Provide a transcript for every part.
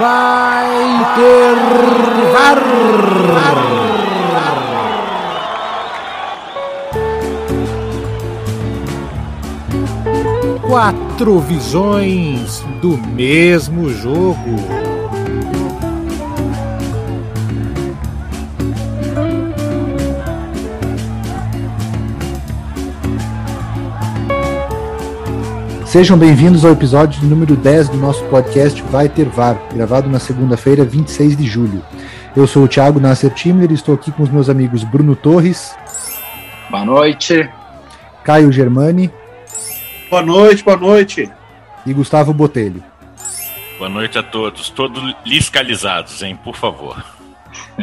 vai ter VAR. Quatro visões do mesmo jogo. Sejam bem-vindos ao episódio número 10 do nosso podcast Vai Ter VAR, gravado na segunda-feira, 26 de julho. Eu sou o Thiago Nasser Timler e estou aqui com os meus amigos Bruno Torres. Boa noite. Caio Germani. Boa noite, boa noite. E Gustavo Botelho. Boa noite a todos, todos liscalizados, hein, por favor.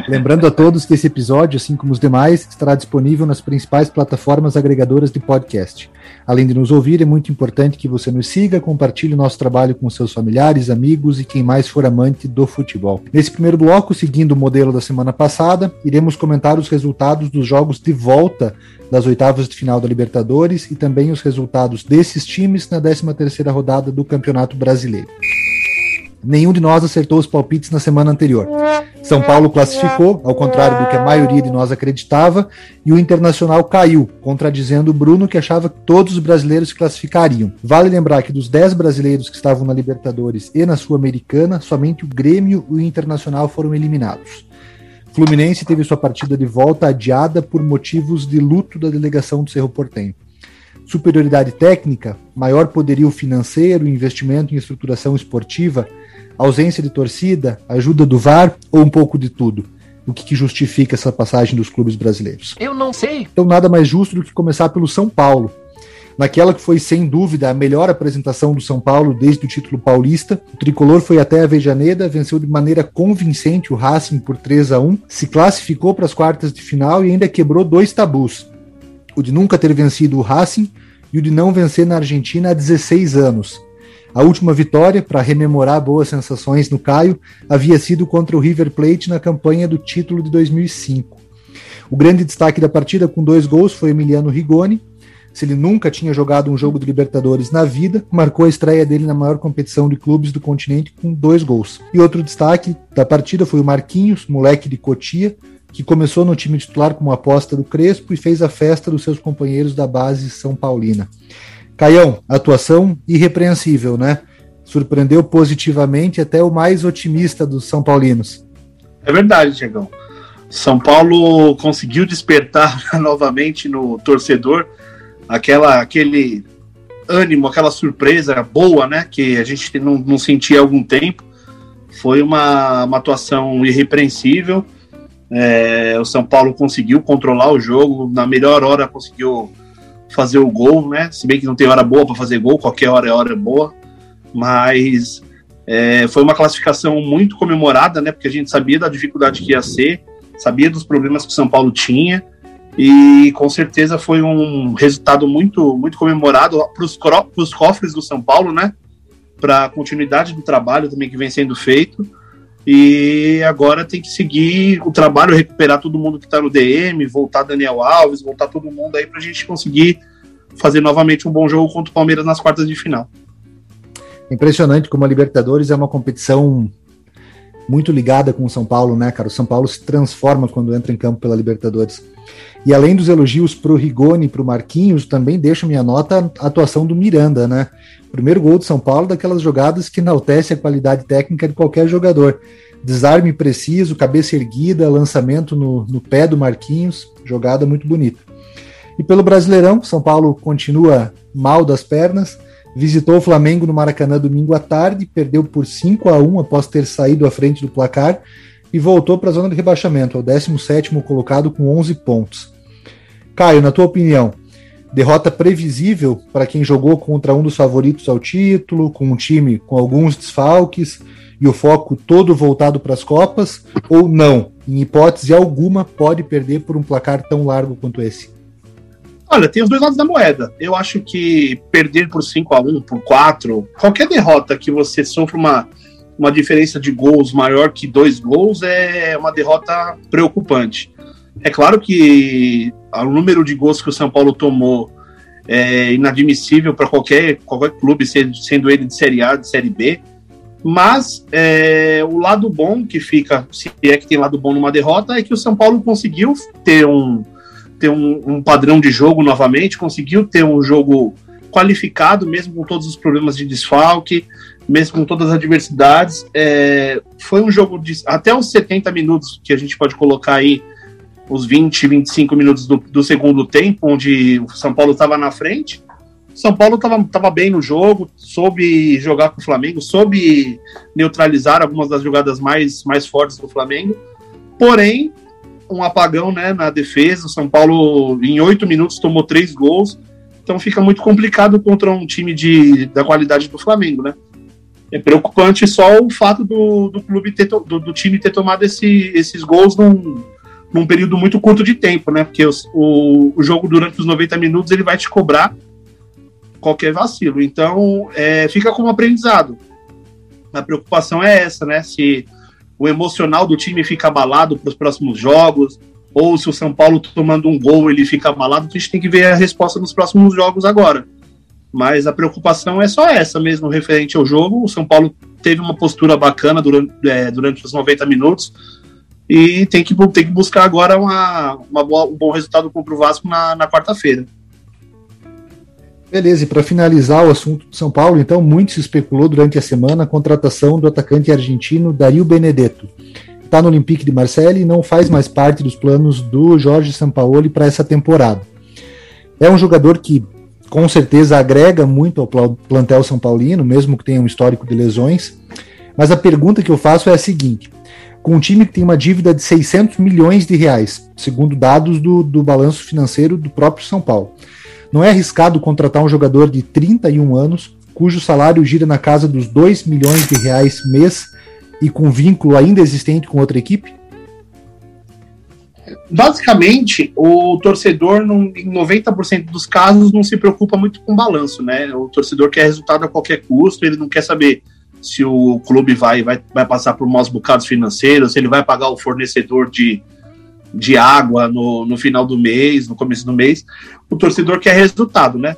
Lembrando a todos que esse episódio, assim como os demais, estará disponível nas principais plataformas agregadoras de podcast. Além de nos ouvir, é muito importante que você nos siga, compartilhe o nosso trabalho com seus familiares, amigos e quem mais for amante do futebol. Nesse primeiro bloco, seguindo o modelo da semana passada, iremos comentar os resultados dos jogos de volta das oitavas de final da Libertadores e também os resultados desses times na 13ª rodada do Campeonato Brasileiro. Nenhum de nós acertou os palpites na semana anterior. São Paulo classificou, ao contrário do que a maioria de nós acreditava, e o Internacional caiu, contradizendo o Bruno, que achava que todos os brasileiros se classificariam. Vale lembrar que dos 10 brasileiros que estavam na Libertadores e na Sul-Americana, somente o Grêmio e o Internacional foram eliminados. Fluminense teve sua partida de volta adiada por motivos de luto da delegação do Cerro Portenho superioridade técnica, maior poderio financeiro, investimento em estruturação esportiva, ausência de torcida, ajuda do VAR ou um pouco de tudo? O que, justifica essa passagem dos clubes brasileiros? Eu não sei. Então, nada mais justo do que começar pelo São Paulo. Naquela que foi, sem dúvida, a melhor apresentação do São Paulo desde o título paulista, o tricolor foi até a Vejaneda, venceu de maneira convincente o Racing por 3 a 1 se classificou para as quartas de final e ainda quebrou dois tabus: o de nunca ter vencido o Racing e o de não vencer na Argentina há 16 anos. A última vitória, para rememorar boas sensações no Caio, havia sido contra o River Plate na campanha do título de 2005. O grande destaque da partida com dois gols foi Emiliano Rigoni. Se ele nunca tinha jogado um jogo de Libertadores na vida, marcou a estreia dele na maior competição de clubes do continente com dois gols. E outro destaque da partida foi o Marquinhos, moleque de Cotia, que começou no time titular como aposta do Crespo e fez a festa dos seus companheiros da base São Paulina. Caião, atuação irrepreensível, né? Surpreendeu positivamente até o mais otimista dos São Paulinos. É verdade, Tiagão. São Paulo conseguiu despertar novamente no torcedor aquela, aquele ânimo, aquela surpresa boa, né? Que a gente não, não sentia há algum tempo. Foi uma, uma atuação irrepreensível. É, o São Paulo conseguiu controlar o jogo, na melhor hora conseguiu fazer o gol, né? Se bem que não tem hora boa para fazer gol, qualquer hora é hora boa, mas é, foi uma classificação muito comemorada, né? Porque a gente sabia da dificuldade que ia ser, sabia dos problemas que o São Paulo tinha e com certeza foi um resultado muito muito comemorado para os cofres do São Paulo, né? Para a continuidade do trabalho também que vem sendo feito. E agora tem que seguir o trabalho, recuperar todo mundo que está no DM, voltar Daniel Alves, voltar todo mundo aí para a gente conseguir fazer novamente um bom jogo contra o Palmeiras nas quartas de final. Impressionante como a Libertadores é uma competição muito ligada com o São Paulo, né, cara? O São Paulo se transforma quando entra em campo pela Libertadores. E além dos elogios pro Rigoni e pro Marquinhos, também deixo minha nota a atuação do Miranda, né? Primeiro gol do São Paulo, daquelas jogadas que enaltece a qualidade técnica de qualquer jogador. Desarme preciso, cabeça erguida, lançamento no, no pé do Marquinhos, jogada muito bonita. E pelo Brasileirão, São Paulo continua mal das pernas, visitou o Flamengo no Maracanã domingo à tarde, perdeu por 5 a 1 após ter saído à frente do placar e voltou para a zona de rebaixamento, ao 17º colocado com 11 pontos. Caio, na tua opinião, Derrota previsível para quem jogou contra um dos favoritos ao título, com um time com alguns desfalques e o foco todo voltado para as Copas, ou não? Em hipótese alguma, pode perder por um placar tão largo quanto esse? Olha, tem os dois lados da moeda. Eu acho que perder por 5 a 1 por 4 qualquer derrota que você sofra uma, uma diferença de gols maior que dois gols é uma derrota preocupante. É claro que o número de gols que o São Paulo tomou é inadmissível para qualquer, qualquer clube, sendo ele de Série A, de Série B. Mas é, o lado bom que fica, se é que tem lado bom numa derrota, é que o São Paulo conseguiu ter um, ter um, um padrão de jogo novamente, conseguiu ter um jogo qualificado, mesmo com todos os problemas de desfalque, mesmo com todas as adversidades. É, foi um jogo de até os 70 minutos, que a gente pode colocar aí, os 20, 25 minutos do, do segundo tempo, onde o São Paulo estava na frente. São Paulo estava bem no jogo, soube jogar com o Flamengo, soube neutralizar algumas das jogadas mais, mais fortes do Flamengo. Porém, um apagão né, na defesa. O São Paulo, em oito minutos, tomou três gols. Então fica muito complicado contra um time de, da qualidade do Flamengo, né? É preocupante só o fato do, do clube ter do, do time ter tomado esse, esses gols num, num período muito curto de tempo, né? Porque os, o, o jogo durante os 90 minutos ele vai te cobrar qualquer vacilo. Então é, fica como aprendizado. A preocupação é essa, né? Se o emocional do time fica abalado para os próximos jogos, ou se o São Paulo tomando um gol ele fica abalado, a gente tem que ver a resposta nos próximos jogos agora. Mas a preocupação é só essa mesmo, referente ao jogo. O São Paulo teve uma postura bacana durante, é, durante os 90 minutos e tem que, tem que buscar agora uma, uma boa, um bom resultado contra o Vasco na, na quarta-feira. Beleza, e para finalizar o assunto de São Paulo, então, muito se especulou durante a semana a contratação do atacante argentino Dario Benedetto. Está no Olympique de Marseille e não faz mais parte dos planos do Jorge Sampaoli para essa temporada. É um jogador que com certeza agrega muito ao plantel São Paulino, mesmo que tenha um histórico de lesões. Mas a pergunta que eu faço é a seguinte: com um time que tem uma dívida de 600 milhões de reais, segundo dados do, do balanço financeiro do próprio São Paulo, não é arriscado contratar um jogador de 31 anos, cujo salário gira na casa dos 2 milhões de reais mês e com vínculo ainda existente com outra equipe? Basicamente, o torcedor, em 90% dos casos, não se preocupa muito com balanço, né? O torcedor quer resultado a qualquer custo, ele não quer saber se o clube vai, vai, vai passar por maus bocados financeiros, se ele vai pagar o fornecedor de, de água no, no final do mês, no começo do mês. O torcedor quer resultado, né?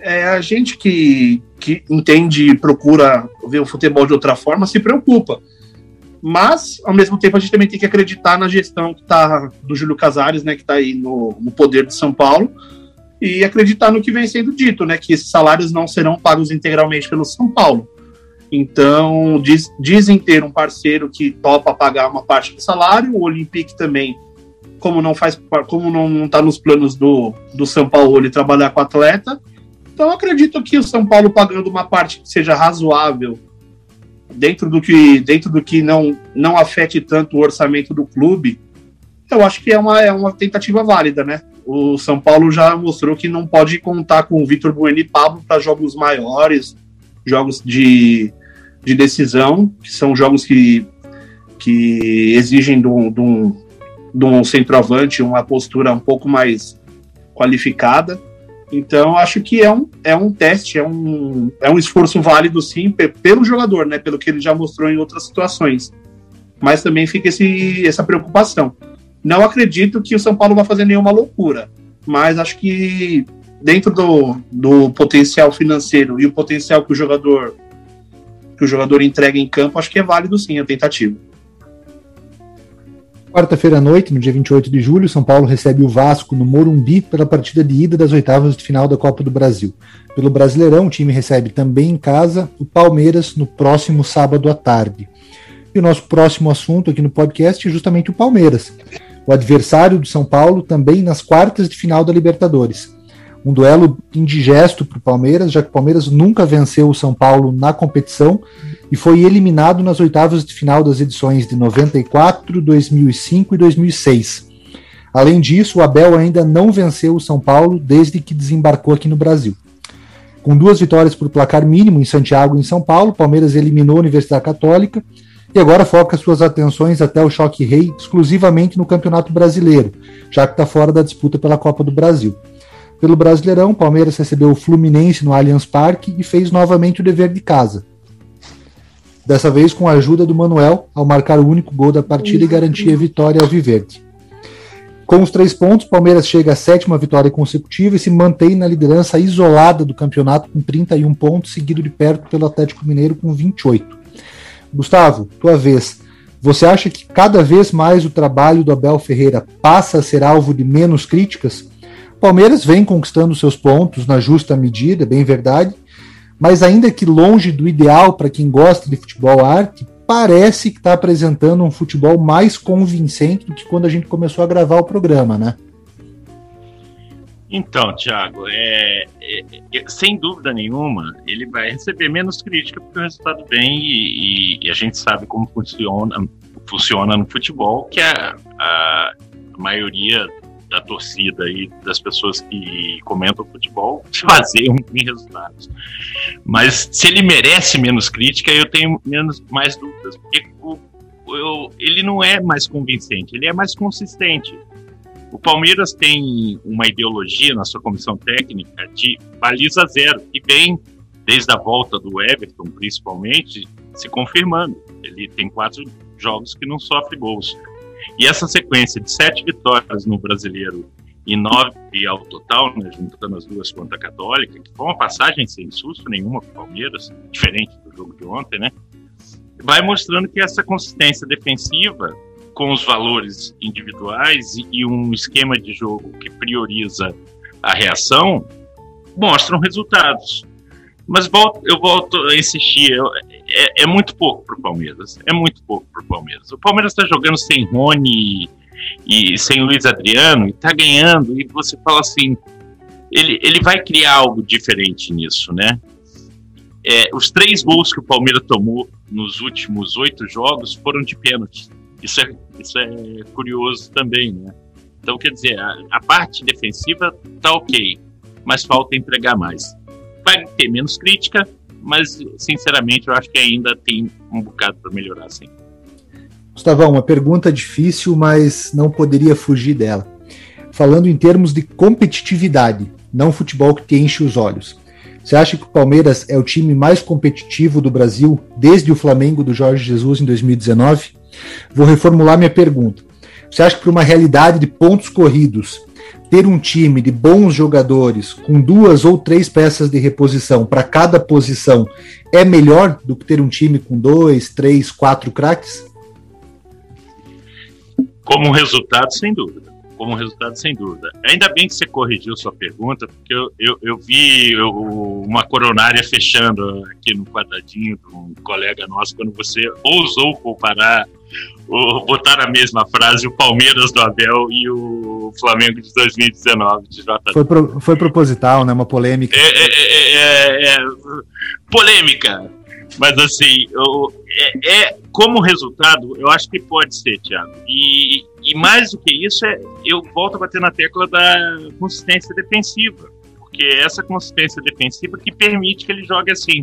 É, a gente que, que entende e procura ver o futebol de outra forma se preocupa. Mas, ao mesmo tempo, a gente também tem que acreditar na gestão que tá, do Júlio Casares, né, que está aí no, no poder de São Paulo, e acreditar no que vem sendo dito, né, que esses salários não serão pagos integralmente pelo São Paulo. Então, diz, dizem ter um parceiro que topa pagar uma parte do salário, o Olympique também como não faz, como não está nos planos do, do São Paulo ele trabalhar com atleta. Então acredito que o São Paulo pagando uma parte que seja razoável dentro do que dentro do que não não afete tanto o orçamento do clube, eu acho que é uma, é uma tentativa válida, né? O São Paulo já mostrou que não pode contar com o Vitor Bueno e Pablo para jogos maiores, jogos de, de decisão, que são jogos que, que exigem de um, de um, de um centroavante, uma postura um pouco mais qualificada. Então, acho que é um, é um teste, é um, é um esforço válido, sim, pelo jogador, né? Pelo que ele já mostrou em outras situações. Mas também fica esse, essa preocupação. Não acredito que o São Paulo vai fazer nenhuma loucura, mas acho que dentro do, do potencial financeiro e o potencial que o jogador que o jogador entrega em campo, acho que é válido sim a tentativa. Quarta-feira à noite, no dia 28 de julho, São Paulo recebe o Vasco no Morumbi pela partida de ida das oitavas de final da Copa do Brasil. Pelo Brasileirão, o time recebe também em casa o Palmeiras no próximo sábado à tarde. E o nosso próximo assunto aqui no podcast é justamente o Palmeiras, o adversário do São Paulo também nas quartas de final da Libertadores. Um duelo indigesto para o Palmeiras, já que o Palmeiras nunca venceu o São Paulo na competição e foi eliminado nas oitavas de final das edições de 94, 2005 e 2006. Além disso, o Abel ainda não venceu o São Paulo desde que desembarcou aqui no Brasil. Com duas vitórias por placar mínimo em Santiago e em São Paulo, Palmeiras eliminou a Universidade Católica e agora foca suas atenções até o choque rei exclusivamente no Campeonato Brasileiro, já que está fora da disputa pela Copa do Brasil. Pelo Brasileirão, Palmeiras recebeu o Fluminense no Allianz Parque e fez novamente o dever de casa, dessa vez com a ajuda do Manuel ao marcar o único gol da partida e garantir a vitória ao Viverde. Com os três pontos, Palmeiras chega à sétima vitória consecutiva e se mantém na liderança isolada do campeonato com 31 pontos, seguido de perto pelo Atlético Mineiro com 28. Gustavo, tua vez. Você acha que cada vez mais o trabalho do Abel Ferreira passa a ser alvo de menos críticas? Palmeiras vem conquistando seus pontos na justa medida, bem verdade, mas ainda que longe do ideal para quem gosta de futebol arte, parece que está apresentando um futebol mais convincente do que quando a gente começou a gravar o programa, né? Então, Thiago, é, é, é, sem dúvida nenhuma, ele vai receber menos crítica porque o resultado vem e, e, e a gente sabe como funciona, funciona no futebol, que a, a maioria da torcida e das pessoas que comentam futebol se baseiam em resultados. Mas se ele merece menos crítica, eu tenho menos, mais dúvidas, porque o, eu, ele não é mais convincente, ele é mais consistente. O Palmeiras tem uma ideologia na sua comissão técnica de baliza zero, e vem, desde a volta do Everton, principalmente, se confirmando. Ele tem quatro jogos que não sofre gols. E essa sequência de sete vitórias no brasileiro e nove ao total, né, juntando as duas contra a Católica, que foi uma passagem sem susto nenhuma para o Palmeiras, diferente do jogo de ontem, né? Vai mostrando que essa consistência defensiva, com os valores individuais e, um esquema de jogo que prioriza a reação, mostram resultados. Mas volto, eu volto a insistir, é, é, muito pouco para o Palmeiras. É muito pouco para o Palmeiras. O Palmeiras está jogando sem Rony e, e, sem Luiz Adriano e está ganhando. E você fala assim, ele, ele vai criar algo diferente nisso, né? É, os três gols que o Palmeiras tomou nos últimos oito jogos foram de pênalti. Isso é, isso é curioso também, né? Então, quer dizer, a, a parte defensiva tá ok, mas falta entregar mais vai ter menos crítica, mas sinceramente eu acho que ainda tem um bocado para melhorar, sim. Gustavão, uma pergunta difícil, mas não poderia fugir dela. Falando em termos de competitividade, não futebol que te enche os olhos. Você acha que o Palmeiras é o time mais competitivo do Brasil desde o Flamengo do Jorge Jesus em 2019? Vou reformular minha pergunta. Você acha que para uma realidade de pontos corridos, ter um time de bons jogadores com duas ou três peças de reposição para cada posição é melhor do que ter um time com dois, três, quatro craques? Como resultado, sem dúvida. Como resultado, sem dúvida. Ainda bem que você corrigiu sua pergunta, porque eu, eu, eu vi eu, uma coronária fechando aqui no quadradinho de um colega nosso quando você ousou comparar o, botar a mesma frase o Palmeiras do Abel e o Flamengo de 2019 de. Foi, pro, foi proposital, né? Uma polêmica. É, é, é, é polêmica. Mas assim, eu, é, como resultado, eu acho que pode ser, Thiago. E, e mais do que isso, é, eu volto a bater na tecla da consistência defensiva. Porque é essa consistência defensiva que permite que ele jogue assim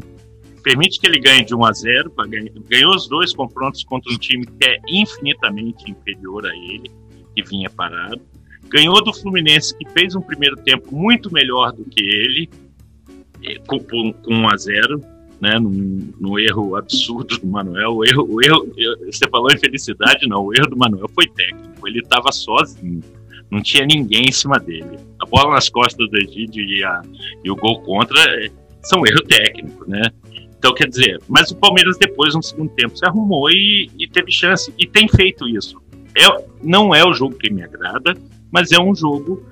permite que ele ganhe de 1 a 0, ganhou os dois confrontos contra um time que é infinitamente inferior a ele, que vinha parado. Ganhou do Fluminense, que fez um primeiro tempo muito melhor do que ele, com, com 1 a 0, né, no, no, erro absurdo do Manuel. O erro, o erro, você falou em felicidade, não. O erro do Manuel foi técnico. Ele estava sozinho. Não tinha ninguém em cima dele. A bola nas costas do Egídio e, a, e o gol contra é, são erro técnico, né? Então, quer dizer, mas o Palmeiras depois, no segundo tempo, se arrumou e, e teve chance, e tem feito isso. É, não é o jogo que me agrada, mas é um jogo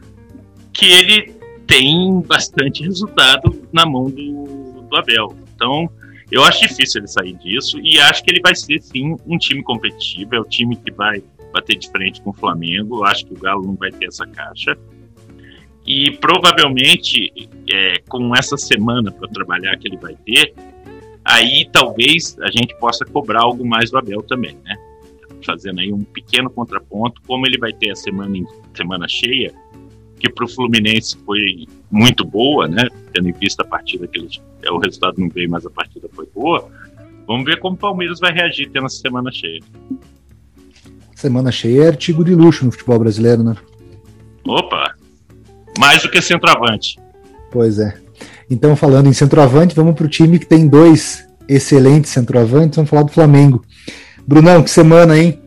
que ele tem bastante resultado na mão do, do Abel. Então, eu acho difícil ele sair disso e acho que ele vai ser, sim, um time competitivo. É o time que vai bater de frente com o Flamengo. Eu acho que o Galo não vai ter essa caixa. E provavelmente, é, com essa semana para trabalhar que ele vai ter, aí talvez a gente possa cobrar algo mais do Abel também, né? Fazendo aí um pequeno contraponto, como ele vai ter a semana, em, semana cheia, que para o Fluminense foi muito boa, né? Tendo em vista a partida que ele, é, o resultado não veio, mas a partida foi boa. Vamos ver como o Palmeiras vai reagir tendo essa semana cheia. Semana cheia é artigo de luxo no futebol brasileiro, né? Opa! Mais do que centroavante. Pois é. Então, falando em centroavante, vamos para o time que tem dois excelentes centroavantes. Vamos falar do Flamengo. Brunão, que semana, hein?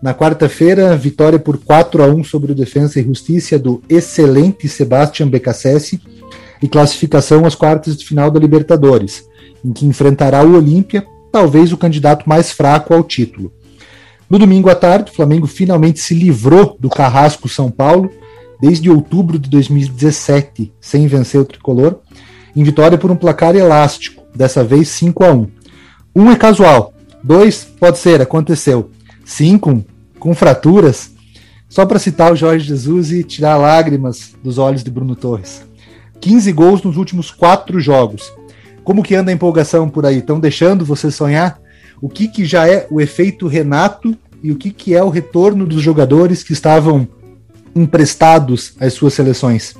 Na quarta-feira, vitória por 4 a 1 sobre o Defensa e Justiça do excelente Sebastian Becassese e classificação às quartas de final da Libertadores, em que enfrentará o Olímpia, talvez o candidato mais fraco ao título. No domingo à tarde, o Flamengo finalmente se livrou do carrasco São Paulo, desde outubro de 2017, sem vencer o tricolor, em vitória por um placar elástico, dessa vez 5 a 1 Um é casual, dois pode ser, aconteceu. Cinco, com fraturas, só para citar o Jorge Jesus e tirar lágrimas dos olhos de Bruno Torres. 15 gols nos últimos quatro jogos. Como que anda a empolgação por aí? Estão deixando você sonhar? O que, que já é o efeito Renato e o que, que é o retorno dos jogadores que estavam emprestados às suas seleções?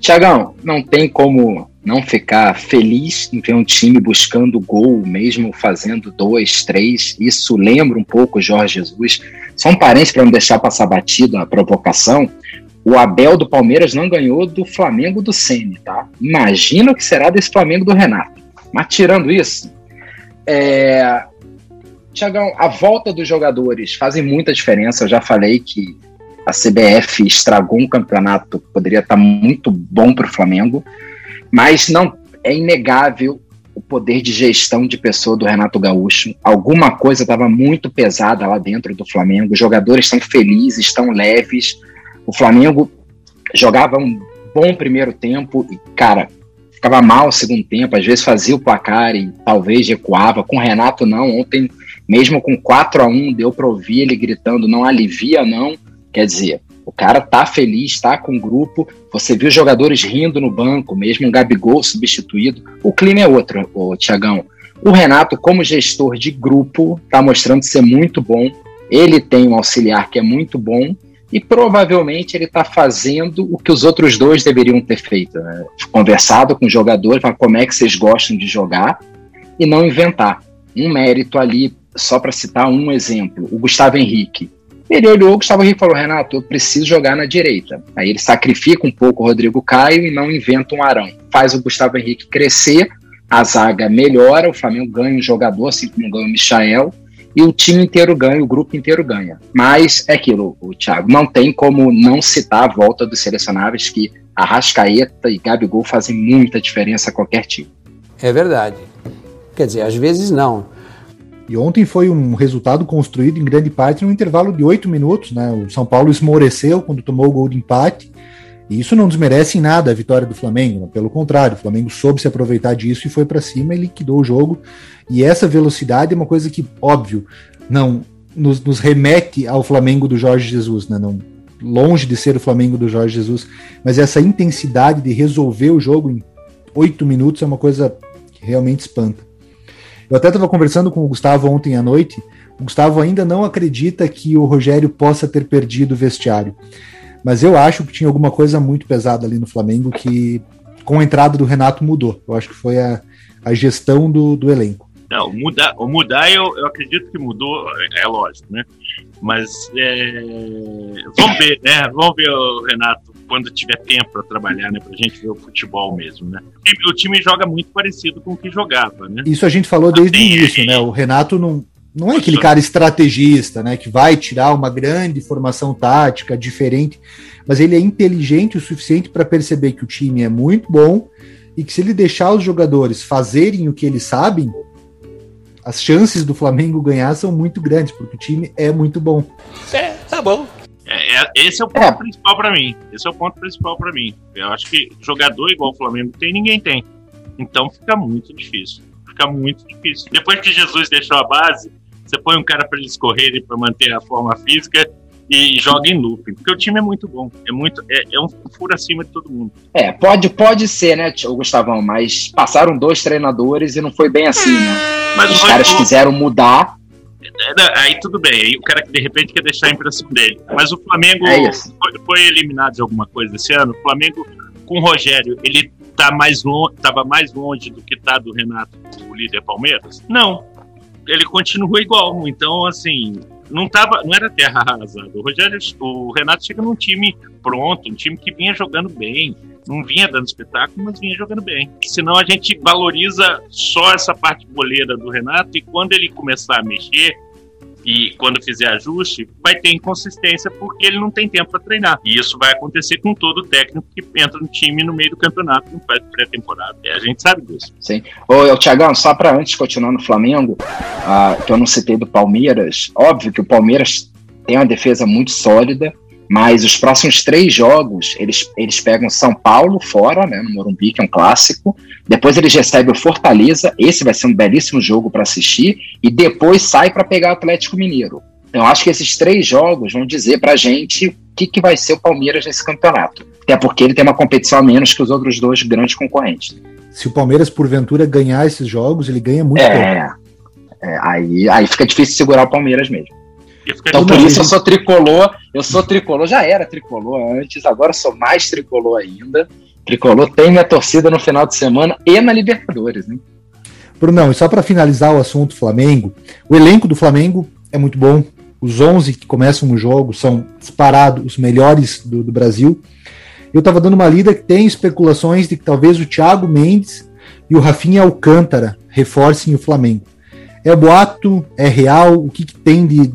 Tiagão, não tem como não ficar feliz em ver um time buscando gol, mesmo fazendo dois, três. Isso lembra um pouco o Jorge Jesus. Só um parente para não deixar passar batido a provocação. O Abel do Palmeiras não ganhou do Flamengo do Sene, tá? Imagina o que será desse Flamengo do Renato. Mas tirando isso, é... Tiagão, a volta dos jogadores fazem muita diferença. Eu já falei que a CBF estragou um campeonato que poderia estar muito bom para o Flamengo, mas não é inegável o poder de gestão de pessoa do Renato Gaúcho. Alguma coisa estava muito pesada lá dentro do Flamengo. Os jogadores estão felizes, estão leves. O Flamengo jogava um bom primeiro tempo e, cara, ficava mal o segundo tempo. Às vezes fazia o placar e talvez recuava. Com o Renato, não. Ontem, mesmo com 4 a 1 deu para ouvir ele gritando: não alivia, não. Quer dizer, o cara tá feliz, tá com o grupo. Você viu jogadores rindo no banco, mesmo um Gabigol substituído. O clima é outro, o Tiagão. O Renato, como gestor de grupo, tá mostrando ser muito bom. Ele tem um auxiliar que é muito bom e provavelmente ele está fazendo o que os outros dois deveriam ter feito, né? conversado com os jogadores, falar como é que vocês gostam de jogar e não inventar. Um mérito ali, só para citar um exemplo, o Gustavo Henrique. Ele olhou, o Gustavo Henrique falou: Renato, eu preciso jogar na direita. Aí ele sacrifica um pouco o Rodrigo Caio e não inventa um Arão. Faz o Gustavo Henrique crescer, a zaga melhora, o Flamengo ganha um jogador, assim como ganha o Michael, e o time inteiro ganha, o grupo inteiro ganha. Mas é aquilo, o Thiago, não tem como não citar a volta dos selecionáveis que Arrascaeta e Gabigol fazem muita diferença a qualquer time. É verdade. Quer dizer, às vezes não. E ontem foi um resultado construído em grande parte no intervalo de oito minutos. Né? O São Paulo esmoreceu quando tomou o gol de empate. E isso não desmerece em nada a vitória do Flamengo. Né? Pelo contrário, o Flamengo soube se aproveitar disso e foi para cima e liquidou o jogo. E essa velocidade é uma coisa que, óbvio, não nos, nos remete ao Flamengo do Jorge Jesus. Né? Não, longe de ser o Flamengo do Jorge Jesus. Mas essa intensidade de resolver o jogo em oito minutos é uma coisa que realmente espanta. Eu até estava conversando com o Gustavo ontem à noite. O Gustavo ainda não acredita que o Rogério possa ter perdido o vestiário. Mas eu acho que tinha alguma coisa muito pesada ali no Flamengo que, com a entrada do Renato, mudou. Eu acho que foi a, a gestão do, do elenco. Não, mudar, mudar eu, eu acredito que mudou, é, é lógico, né? Mas é, vamos ver, né? Vamos ver o Renato quando tiver tempo para trabalhar, né? Pra gente ver o futebol mesmo, né? O time joga muito parecido com o que jogava, né? Isso a gente falou desde o início, né? O Renato não, não é aquele cara estrategista, né? Que vai tirar uma grande formação tática diferente, mas ele é inteligente o suficiente para perceber que o time é muito bom e que se ele deixar os jogadores fazerem o que eles sabem, as chances do Flamengo ganhar são muito grandes, porque o time é muito bom. É, tá bom. É, é, esse é o ponto é. principal para mim. Esse é o ponto principal para mim. Eu acho que jogador igual o Flamengo tem, ninguém tem. Então fica muito difícil. Fica muito difícil. Depois que Jesus deixou a base, você põe um cara para eles correrem para manter a forma física e joga em looping, porque o time é muito bom, é muito é, é, um furo acima de todo mundo. É, pode pode ser, né, o Gustavão, mas passaram dois treinadores e não foi bem assim, né? Mas Os caras quiseram mudar aí tudo bem, aí o cara que de repente quer deixar a impressão dele. Mas o Flamengo é foi, foi, eliminado de alguma coisa esse ano. O Flamengo com o Rogério, ele tá mais longe, tava mais longe do que tá do Renato, o líder Palmeiras? Não. Ele continua igual. Então, assim, não tava, não era terra arrasada. O Rogério, o Renato chega num time pronto, um time que vinha jogando bem, não vinha dando espetáculo, mas vinha jogando bem. Senão a gente valoriza só essa parte boleira do Renato e quando ele começar a mexer, e quando fizer ajuste, vai ter inconsistência porque ele não tem tempo para treinar. E isso vai acontecer com todo técnico que entra no time no meio do campeonato, não faz pré-temporada. É, a gente sabe disso. Sim. Ô, Tiagão, só para antes continuar no Flamengo, uh, que eu não citei do Palmeiras, óbvio que o Palmeiras tem uma defesa muito sólida, mas os próximos três jogos, eles, eles pegam São Paulo fora, né, no Morumbi, que é um clássico. Depois eles recebem o Fortaleza, esse vai ser um belíssimo jogo para assistir. E depois sai para pegar o Atlético Mineiro. Então, acho que esses três jogos vão dizer para a gente o que, que vai ser o Palmeiras nesse campeonato. Até porque ele tem uma competição a menos que os outros dois grandes concorrentes. Se o Palmeiras, porventura, ganhar esses jogos, ele ganha muito é, é, aí, aí fica difícil segurar o Palmeiras mesmo. Então, por isso eu sou tricolor, eu sou tricolor, já era tricolor antes, agora sou mais tricolor ainda. Tricolor tem minha torcida no final de semana e na Libertadores, né? Brunão, e só para finalizar o assunto Flamengo, o elenco do Flamengo é muito bom. Os 11 que começam o jogo são disparados os melhores do, do Brasil. Eu estava dando uma lida que tem especulações de que talvez o Thiago Mendes e o Rafinha Alcântara reforcem o Flamengo. É boato? É real? O que, que tem de,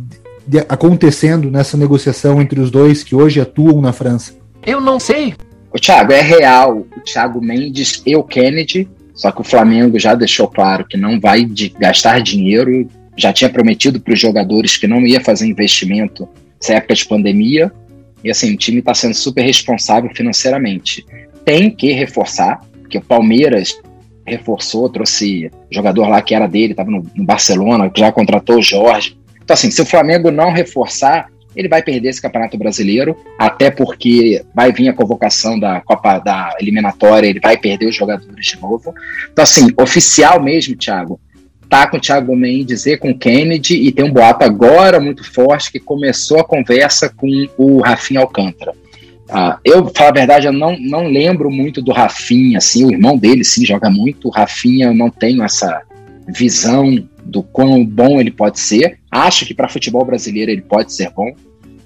de, acontecendo nessa negociação entre os dois que hoje atuam na França? Eu não sei. O Thiago, é real. O Thiago Mendes e o Kennedy, só que o Flamengo já deixou claro que não vai de gastar dinheiro, já tinha prometido para os jogadores que não ia fazer investimento nessa época de pandemia. E assim, o time está sendo super responsável financeiramente. Tem que reforçar, porque o Palmeiras reforçou, trouxe jogador lá que era dele, estava no, no Barcelona, já contratou o Jorge. Então, assim, se o Flamengo não reforçar, ele vai perder esse Campeonato Brasileiro, até porque vai vir a convocação da Copa da eliminatória, ele vai perder os jogadores de novo. Então, assim, oficial mesmo, Thiago, tá com o Thiago Mendes e com o Kennedy, e tem um boato agora muito forte que começou a conversa com o Rafinha Alcântara. Uh, eu, falar a verdade, eu não, não lembro muito do Rafinha, assim, o irmão dele sim joga muito, o Rafinha eu não tenho essa visão do quão bom ele pode ser. Acho que para futebol brasileiro ele pode ser bom,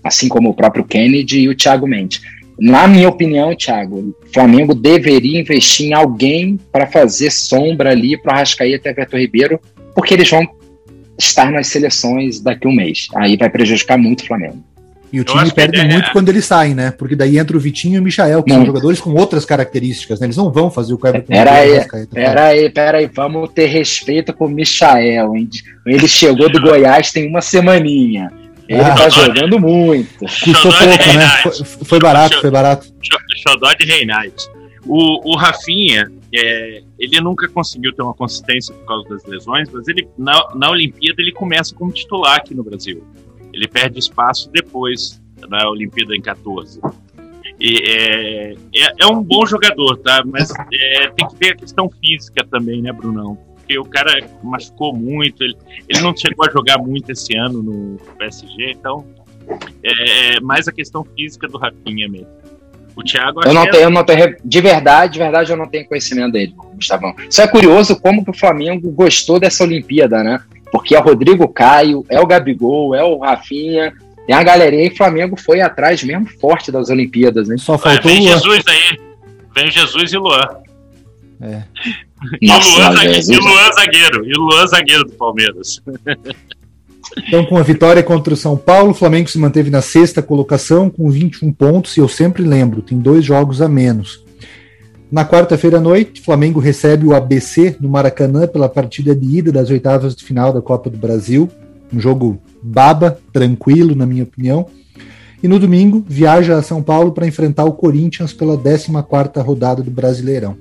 assim como o próprio Kennedy e o Thiago Mendes. Na minha opinião, Thiago, o Flamengo deveria investir em alguém para fazer sombra ali para Arrascaeta e Everton Ribeiro, porque eles vão estar nas seleções daqui a um mês. Aí vai prejudicar muito o Flamengo. E o time perde é... muito quando eles saem, né? Porque daí entra o Vitinho e o Michael, que não. são jogadores com outras características, né? Eles não vão fazer o que Everton Pera aí, pera aí, pera aí, vamos ter respeito com o Michael, hein? Ele chegou do Goiás tem uma semaninha. Ele ah, tá jogando muito. Custou pouco, né? Foi, foi, barato, foi barato. Xodó de Reinaldo. O, o Rafinha, é, ele nunca conseguiu ter uma consistência por causa das lesões, mas ele na, na Olimpíada ele começa como titular aqui no Brasil. Ele perde espaço depois da Olimpíada em 14. E, é, é, é, um bom jogador, tá? Mas é, tem que ver a questão física também, né, Brunão? Porque o cara machucou muito, ele, ele não chegou a jogar muito esse ano no PSG, então é, é mais a questão física do Rafinha mesmo. O Thiago eu não, tenho, eu não tenho, de verdade, de verdade, eu não tenho conhecimento dele, Gustavão. Só é curioso como que o Flamengo gostou dessa Olimpíada, né? Porque é o Rodrigo Caio, é o Gabigol, é o Rafinha, tem a galerinha e o Flamengo foi atrás mesmo forte das Olimpíadas, né? Só faltou é, vem Jesus aí, vem Jesus e Luan. É. E, Nossa, Luan, zagueiro, e Luan zagueiro, e Luan zagueiro do Palmeiras. Então, com a vitória contra o São Paulo, o Flamengo se manteve na sexta colocação com 21 pontos, e eu sempre lembro, tem dois jogos a menos. Na quarta-feira à noite, Flamengo recebe o ABC no Maracanã pela partida de ida das oitavas de final da Copa do Brasil. Um jogo baba, tranquilo, na minha opinião. E no domingo, viaja a São Paulo para enfrentar o Corinthians pela 14 rodada do Brasileirão.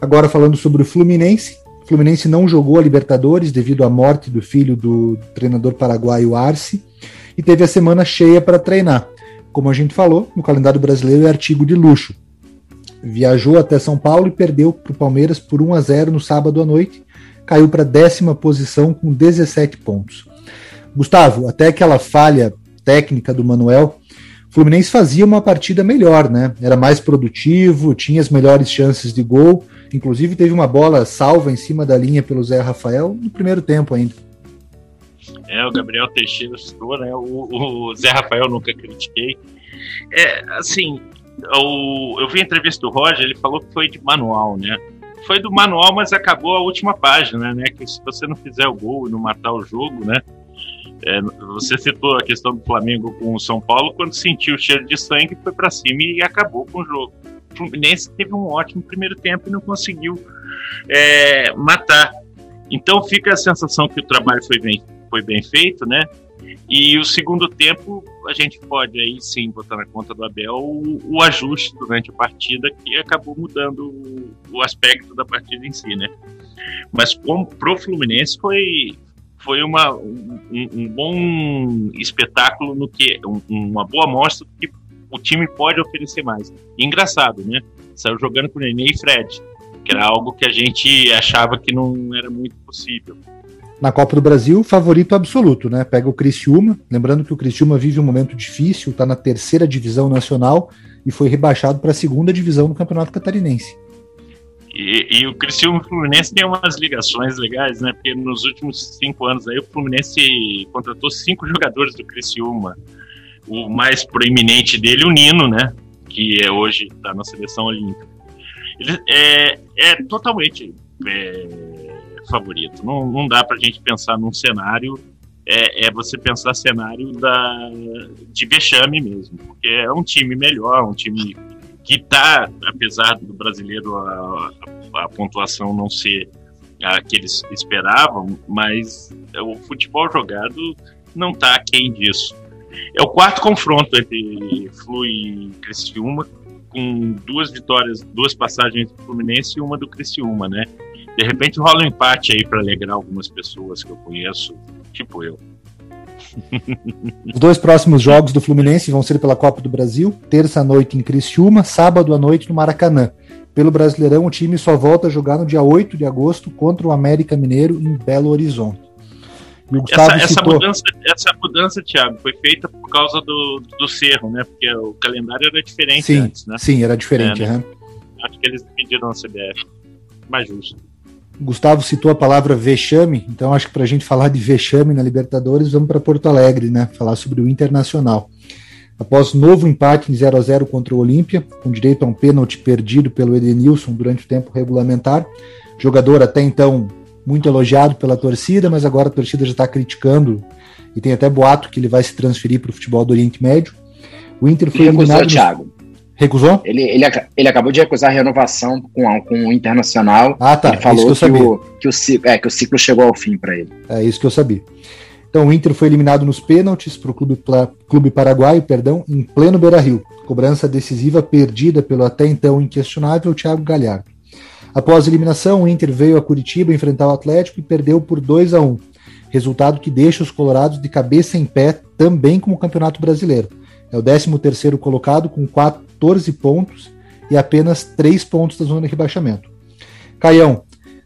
Agora falando sobre o Fluminense. O Fluminense não jogou a Libertadores devido à morte do filho do treinador paraguaio Arce e teve a semana cheia para treinar. Como a gente falou, no calendário brasileiro é artigo de luxo viajou até São Paulo e perdeu para o Palmeiras por 1 a 0 no sábado à noite. Caiu para a décima posição com 17 pontos. Gustavo, até aquela falha técnica do Manuel, o Fluminense fazia uma partida melhor, né? Era mais produtivo, tinha as melhores chances de gol. Inclusive teve uma bola salva em cima da linha pelo Zé Rafael no primeiro tempo ainda. É, o Gabriel Teixeira citou, né? O, o Zé Rafael nunca critiquei. É, assim, o, eu vi a entrevista do Roger, ele falou que foi de manual, né? Foi do manual, mas acabou a última página, né? Que se você não fizer o gol e não matar o jogo, né? É, você citou a questão do Flamengo com o São Paulo, quando sentiu o cheiro de sangue, foi para cima e acabou com o jogo. O Fluminense teve um ótimo primeiro tempo e não conseguiu é, matar. Então fica a sensação que o trabalho foi bem, foi bem feito, né? E o segundo tempo, a gente pode aí sim botar na conta do Abel o, o ajuste durante a partida que acabou mudando o, o, aspecto da partida em si, né? Mas como pro Fluminense foi foi uma, um, um bom espetáculo no que um, uma boa amostra do que o time pode oferecer mais. Engraçado, né? Saiu jogando com Nenê e Fred, que era algo que a gente achava que não era muito possível na Copa do Brasil, favorito absoluto, né? Pega o Criciúma, lembrando que o Criciúma vive um momento difícil, está na terceira divisão nacional e foi rebaixado para a segunda divisão do Campeonato Catarinense. E, e, o Criciúma e o Fluminense tem umas ligações legais, né? Porque nos últimos cinco anos aí o Fluminense contratou cinco jogadores do Criciúma. O mais proeminente dele, o Nino, né? Que é hoje está na seleção olímpica. Ele é, é totalmente é, favorito. Não, não dá para a gente pensar num cenário, é, é, você pensar cenário da, de vexame mesmo, porque é um time melhor, um time que está, apesar do brasileiro a, a, a, pontuação não ser a que eles esperavam, mas o futebol jogado não está aquém disso. É o quarto confronto entre Flu e Criciúma, com duas vitórias, duas passagens do Fluminense e uma do Criciúma, né? De repente rola um empate aí para alegrar algumas pessoas que eu conheço, tipo eu. Os dois próximos jogos do Fluminense vão ser pela Copa do Brasil, terça-noite em Criciúma, sábado à noite no Maracanã. Pelo Brasileirão, o time só volta a jogar no dia 8 de agosto contra o América Mineiro em Belo Horizonte. Essa, essa, mudança, essa mudança, Thiago, foi feita por causa do, do Cerro, né? Porque o calendário era diferente sim, antes, né? Sim, era diferente. É, né? Acho que eles pediram a CBF. Mais justo. Gustavo citou a palavra vexame, então acho que para a gente falar de vexame na Libertadores, vamos para Porto Alegre, né? Falar sobre o Internacional. Após novo empate em 0 a 0 contra o Olímpia, com direito a um pênalti perdido pelo Edenilson durante o tempo regulamentar, jogador até então muito elogiado pela torcida, mas agora a torcida já está criticando e tem até boato que ele vai se transferir para o futebol do Oriente Médio. O Inter foi eliminado. Thiago. Recusou? Ele, ele, ele acabou de recusar a renovação com, com o Internacional. Ah, tá. Ele falou que, que, o, que, o, ciclo, é, que o ciclo chegou ao fim para ele. É isso que eu sabia. Então, o Inter foi eliminado nos pênaltis para o clube, clube paraguaio, perdão, em pleno Beira-Rio. Cobrança decisiva perdida pelo até então inquestionável Thiago Galhardo. Após a eliminação, o Inter veio a Curitiba enfrentar o Atlético e perdeu por 2 a 1 resultado que deixa os colorados de cabeça em pé também como Campeonato Brasileiro. É o 13º colocado com 14 pontos e apenas 3 pontos da zona de rebaixamento. Caião,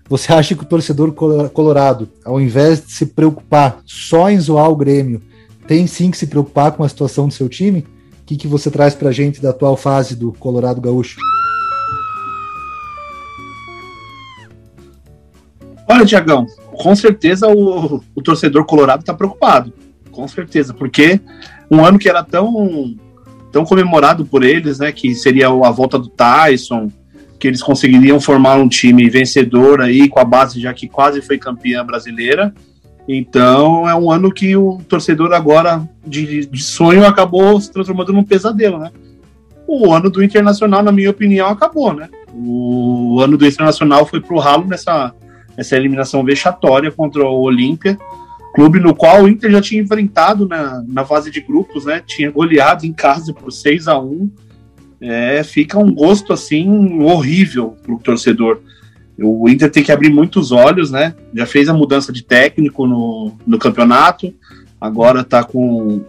você acha que o torcedor colorado, ao invés de se preocupar só em zoar o Grêmio, tem sim que se preocupar com a situação do seu time? O que, que você traz para a gente da atual fase do Colorado Gaúcho? Olha, Tiagão, com certeza o, o torcedor colorado está preocupado. Com certeza, porque um ano que era tão, tão comemorado por eles, né? Que seria a volta do Tyson, que eles conseguiriam formar um time vencedor aí, com a base já que quase foi campeã brasileira. Então é um ano que o torcedor agora de, de sonho acabou se transformando num pesadelo, né? O ano do Internacional, na minha opinião, acabou, né? O ano do Internacional foi pro ralo nessa, nessa eliminação vexatória contra o Olímpia clube no qual o Inter já tinha enfrentado na, na fase de grupos, né? Tinha goleado em casa por 6 a 1 é, Fica um gosto assim horrível para o torcedor. O Inter tem que abrir muitos olhos, né? Já fez a mudança de técnico no, no campeonato, agora está com,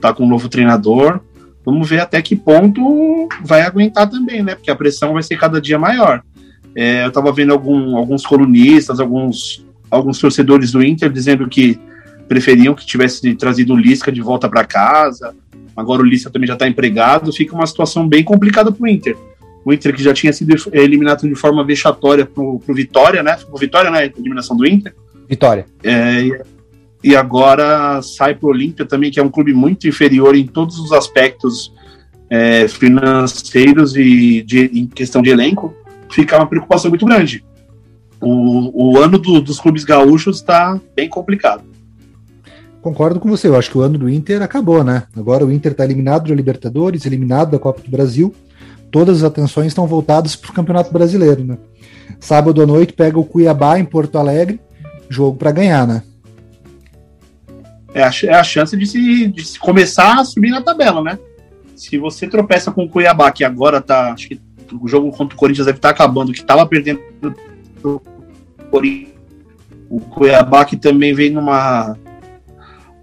tá com um novo treinador. Vamos ver até que ponto vai aguentar também, né? Porque a pressão vai ser cada dia maior. É, eu estava vendo algum, alguns colunistas, alguns alguns torcedores do Inter dizendo que preferiam que tivesse trazido o Lisca de volta para casa. Agora o Lisca também já está empregado. Fica uma situação bem complicada para o Inter. O Inter que já tinha sido eliminado de forma vexatória para o Vitória, né? O Vitória, né? A eliminação do Inter. Vitória. É, e agora sai para o Olímpia também, que é um clube muito inferior em todos os aspectos é, financeiros e de, em questão de elenco. Fica uma preocupação muito grande o, o ano do, dos clubes gaúchos está bem complicado. Concordo com você, eu acho que o ano do Inter acabou, né? Agora o Inter está eliminado da Libertadores, eliminado da Copa do Brasil, todas as atenções estão voltadas para o Campeonato Brasileiro, né? Sábado à noite pega o Cuiabá em Porto Alegre, jogo para ganhar, né? É a, é a chance de se, de se começar a subir na tabela, né? Se você tropeça com o Cuiabá, que agora tá. Acho que o jogo contra o Corinthians deve estar tá acabando, que estava perdendo o Cuiabá que também vem numa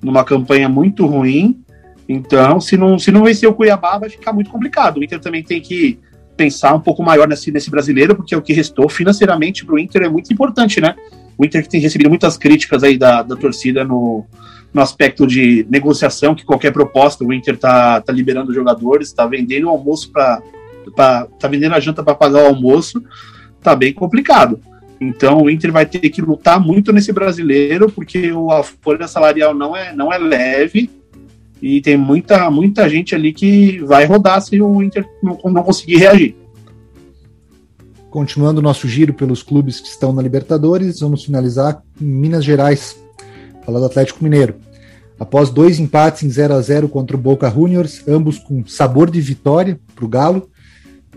numa campanha muito ruim. Então, se não, se não vencer o Cuiabá, vai ficar muito complicado. O Inter também tem que pensar um pouco maior nesse, nesse brasileiro, porque o que restou financeiramente para o Inter é muito importante, né? O Inter tem recebido muitas críticas aí da, da torcida no, no aspecto de negociação, que qualquer proposta o Inter tá, tá liberando jogadores, tá vendendo o almoço para tá vendendo a janta para pagar o almoço, tá bem complicado. Então o Inter vai ter que lutar muito nesse brasileiro, porque a folha salarial não é, não é leve e tem muita, muita gente ali que vai rodar se o Inter não, não conseguir reagir. Continuando o nosso giro pelos clubes que estão na Libertadores, vamos finalizar em Minas Gerais, falar do Atlético Mineiro. Após dois empates em 0 a 0 contra o Boca Juniors, ambos com sabor de vitória para o Galo,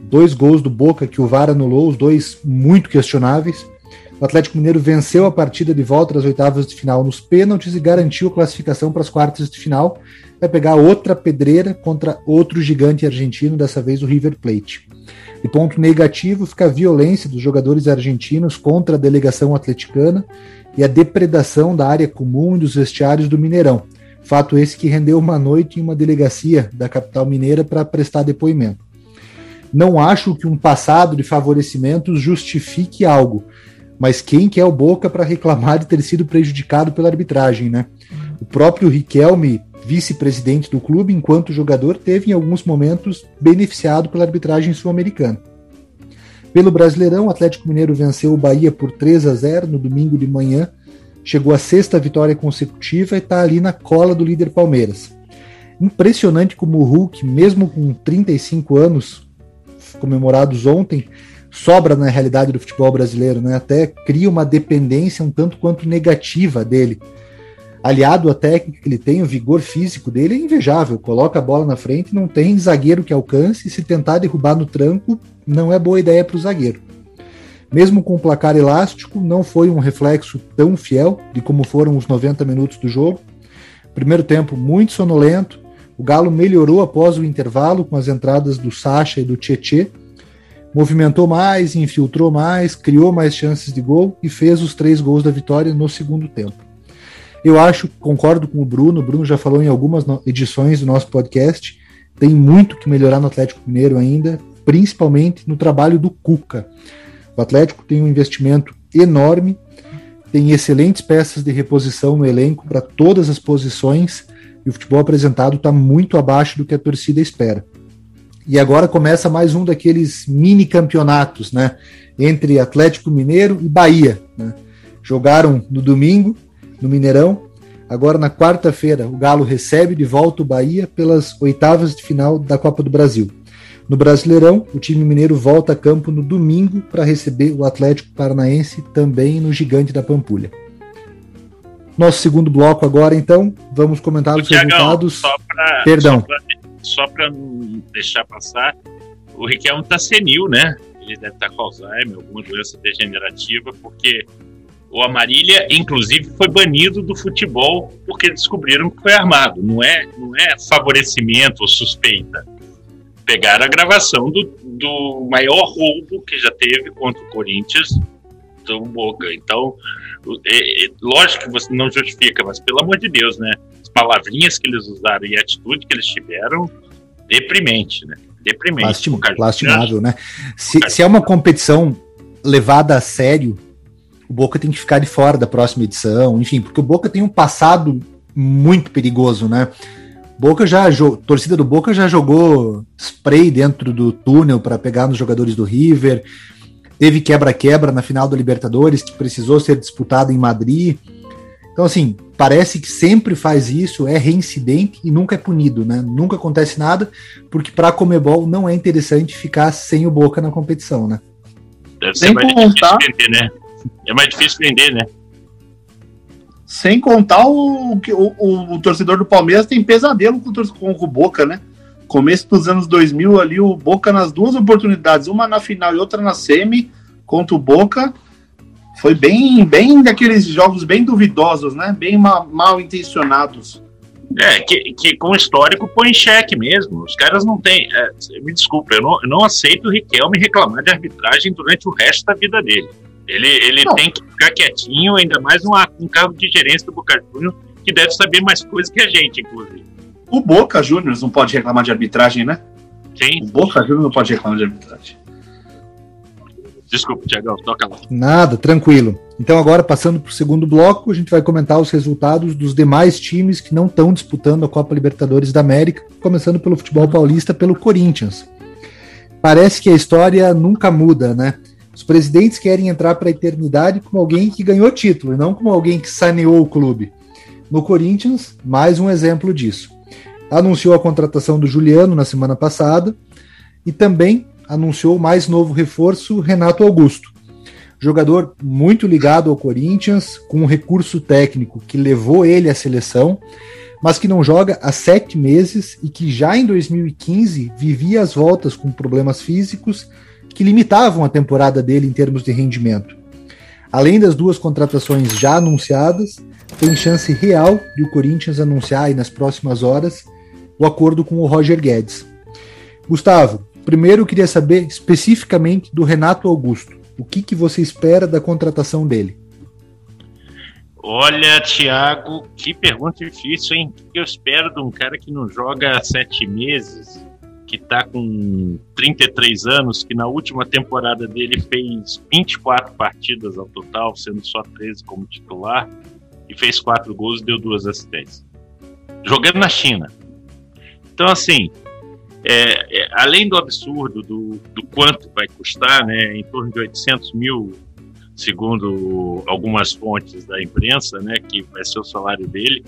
dois gols do Boca que o VAR anulou, os dois muito questionáveis. O Atlético Mineiro venceu a partida de volta das oitavas de final nos pênaltis e garantiu classificação para as quartas de final. Vai pegar outra pedreira contra outro gigante argentino, dessa vez o River Plate. E ponto negativo fica a violência dos jogadores argentinos contra a delegação atleticana e a depredação da área comum e dos vestiários do Mineirão. Fato esse que rendeu uma noite em uma delegacia da capital mineira para prestar depoimento. Não acho que um passado de favorecimentos justifique algo, mas quem que é o Boca para reclamar de ter sido prejudicado pela arbitragem, né? O próprio Riquelme, vice-presidente do clube, enquanto jogador, teve em alguns momentos beneficiado pela arbitragem sul-americana. Pelo Brasileirão, o Atlético Mineiro venceu o Bahia por 3 a 0 no domingo de manhã, chegou à sexta vitória consecutiva e está ali na cola do líder Palmeiras. Impressionante como o Hulk, mesmo com 35 anos comemorados ontem, sobra na realidade do futebol brasileiro, né? Até cria uma dependência um tanto quanto negativa dele. Aliado à técnica que ele tem, o vigor físico dele é invejável. Coloca a bola na frente, não tem zagueiro que alcance, e se tentar derrubar no tranco, não é boa ideia para o zagueiro. Mesmo com o placar elástico, não foi um reflexo tão fiel de como foram os 90 minutos do jogo. Primeiro tempo muito sonolento. O Galo melhorou após o intervalo com as entradas do Sacha e do Tietê, movimentou mais, infiltrou mais, criou mais chances de gol e fez os três gols da vitória no segundo tempo. Eu acho, concordo com o Bruno, o Bruno já falou em algumas edições do nosso podcast, tem muito que melhorar no Atlético Mineiro ainda, principalmente no trabalho do Cuca. O Atlético tem um investimento enorme, tem excelentes peças de reposição no elenco para todas as posições e o futebol apresentado está muito abaixo do que a torcida espera. E agora começa mais um daqueles mini campeonatos, né? Entre Atlético Mineiro e Bahia. Né? Jogaram no domingo, no Mineirão. Agora, na quarta-feira, o Galo recebe de volta o Bahia pelas oitavas de final da Copa do Brasil. No Brasileirão, o time mineiro volta a campo no domingo para receber o Atlético Paranaense também no Gigante da Pampulha. Nosso segundo bloco agora, então, vamos comentar os resultados. Pra, Perdão só para não deixar passar, o Riquelme está senil, né? Ele deve estar tá com Alzheimer, alguma doença degenerativa, porque o Amarília, inclusive, foi banido do futebol porque descobriram que foi armado. Não é, não é favorecimento ou suspeita. Pegaram a gravação do, do maior roubo que já teve contra o Corinthians do Boca. Então, é, é, lógico que você não justifica, mas pelo amor de Deus, né? Palavrinhas que eles usaram e a atitude que eles tiveram, deprimente, né? Deprimente. Lastim, lastimável, né? Se, se é uma competição levada a sério, o Boca tem que ficar de fora da próxima edição, enfim, porque o Boca tem um passado muito perigoso, né? Boca já torcida do Boca já jogou spray dentro do túnel para pegar nos jogadores do River. Teve quebra-quebra na final da Libertadores que precisou ser disputada em Madrid. Então, assim, parece que sempre faz isso, é reincidente e nunca é punido, né? Nunca acontece nada, porque para a Comebol não é interessante ficar sem o Boca na competição, né? Deve ser sem mais contar... difícil vender, né? É mais difícil vender, né? Sem contar o que o, o, o, torcedor do Palmeiras tem pesadelo com, com, com o Boca, né? Começo dos anos 2000 ali, o Boca nas duas oportunidades, uma na final e outra na semi, contra o Boca, foi bem, bem daqueles jogos bem duvidosos, né? Bem mal, mal intencionados. É, que, que com o histórico põe em xeque mesmo. Os caras não têm. É, me desculpa, eu não, eu não aceito o Riquelme reclamar de arbitragem durante o resto da vida dele. Ele, ele tem que ficar quietinho, ainda mais um cargo de gerência do Boca Juniors, que deve saber mais coisas que a gente, inclusive. O Boca Juniors não pode reclamar de arbitragem, né? Sim. O Boca Juniors não pode reclamar de arbitragem. Desculpa, Tiagão, toca lá. Nada, tranquilo. Então, agora passando para o segundo bloco, a gente vai comentar os resultados dos demais times que não estão disputando a Copa Libertadores da América, começando pelo futebol paulista, pelo Corinthians. Parece que a história nunca muda, né? Os presidentes querem entrar para a eternidade como alguém que ganhou título, e não como alguém que saneou o clube. No Corinthians, mais um exemplo disso. Anunciou a contratação do Juliano na semana passada e também anunciou mais novo reforço, Renato Augusto. Jogador muito ligado ao Corinthians, com um recurso técnico que levou ele à seleção, mas que não joga há sete meses e que já em 2015 vivia as voltas com problemas físicos que limitavam a temporada dele em termos de rendimento. Além das duas contratações já anunciadas, tem chance real de o Corinthians anunciar aí nas próximas horas o acordo com o Roger Guedes. Gustavo, Primeiro, eu queria saber especificamente do Renato Augusto. O que, que você espera da contratação dele? Olha, Thiago, que pergunta difícil, hein? O que eu espero de um cara que não joga há sete meses, que está com 33 anos, que na última temporada dele fez 24 partidas ao total, sendo só 13 como titular, e fez quatro gols e deu duas assistências. Jogando na China. Então, assim, é, é, além do absurdo do, do, quanto vai custar, né, em torno de 800 mil, segundo algumas fontes da imprensa, né, que vai ser o salário dele,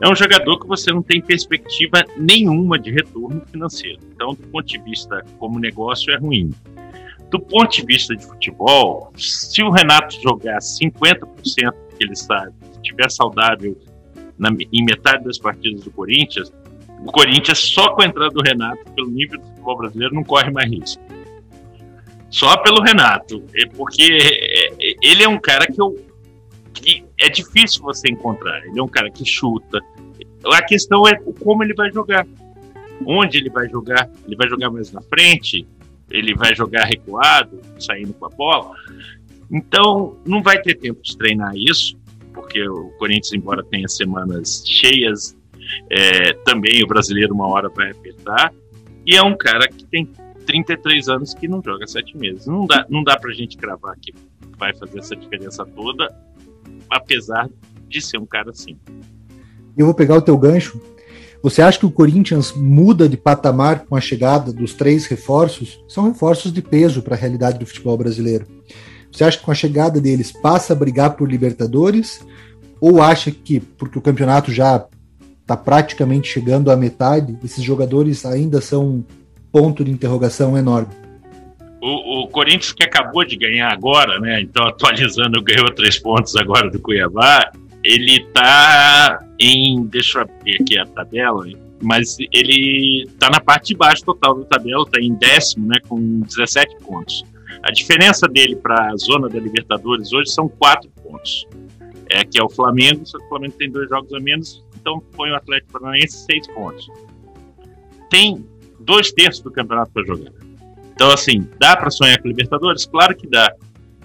é um jogador que você não tem perspectiva nenhuma de retorno financeiro. Então, do ponto de vista como negócio, é ruim. Do ponto de vista de futebol, se o Renato jogar 50% que ele está, estiver saudável na, em metade das partidas do Corinthians, o Corinthians, só com a entrada do Renato, pelo nível do futebol brasileiro, não corre mais risco. Só pelo Renato. É porque é, é, ele é um cara que, eu, que é difícil você encontrar. Ele é um cara que chuta. A questão é como ele vai jogar. Onde ele vai jogar? Ele vai jogar mais na frente? Ele vai jogar recuado, saindo com a bola? Então, não vai ter tempo de treinar isso, porque o Corinthians, embora tenha semanas cheias é, também o brasileiro uma hora vai apertar. E é um cara que tem 33 anos que não joga sete meses. Não dá, não dá pra gente cravar que vai fazer essa diferença toda, apesar de ser um cara assim. Eu vou pegar o teu gancho. Você acha que o Corinthians muda de patamar com a chegada dos três reforços? São reforços de peso para a realidade do futebol brasileiro. Você acha que com a chegada deles passa a brigar por Libertadores? Ou acha que, porque o campeonato já está praticamente chegando à metade, esses jogadores ainda são um ponto de interrogação enorme. O, o, Corinthians que acabou de ganhar agora, né? Então atualizando, ganhou três pontos agora do Cuiabá. Ele está em, deixa eu abrir aqui a tabela, mas ele está na parte de baixo total da tabela, está em décimo, né? Com 17 pontos. A diferença dele para a zona da Libertadores hoje são quatro pontos. É que é o Flamengo, só que o Flamengo tem dois jogos a menos, então põe o Atlético Paranaense seis pontos. Tem dois terços do campeonato para jogar. Então, assim, dá para sonhar com Libertadores? Claro que dá.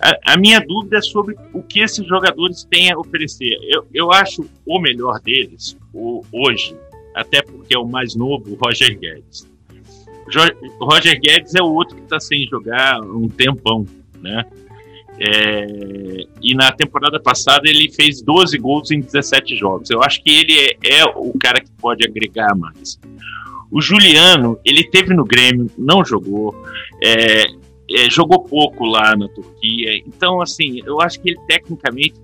A, a, minha dúvida é sobre o que esses jogadores têm a oferecer. Eu, eu acho o melhor deles, o, hoje, até porque é o mais novo, o Roger Guedes. O Roger Guedes é o outro que está sem jogar um tempão, né? É, e na temporada passada ele fez 12 gols em 17 jogos. Eu acho que ele é, é, o cara que pode agregar mais. O Juliano, ele teve no Grêmio, não jogou, é, é jogou pouco lá na Turquia. Então, assim, eu acho que ele tecnicamente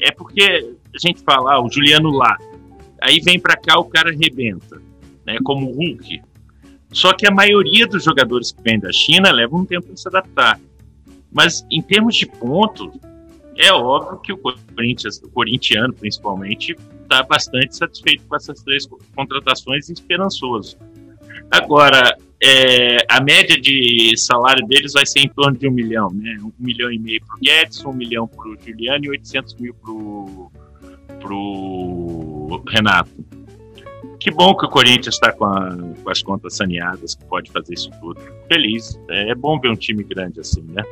é porque a gente fala, ah, o Juliano lá, aí vem para cá o cara arrebenta, né, como o Hulk. Só que a maioria dos jogadores que vêm da China leva um tempo para se adaptar. Mas em termos de pontos, É óbvio que o Corinthians, o corintiano principalmente, está bastante satisfeito com essas três contratações e esperançoso. Agora, é, a média de salário deles vai ser em torno de um milhão, né? Um milhão e meio para o Guedes, um milhão para o Juliano e 800 mil para o Renato. Que bom que o Corinthians está com, com, as contas saneadas, que pode fazer isso tudo. Feliz. É, é bom ver um time grande assim, né?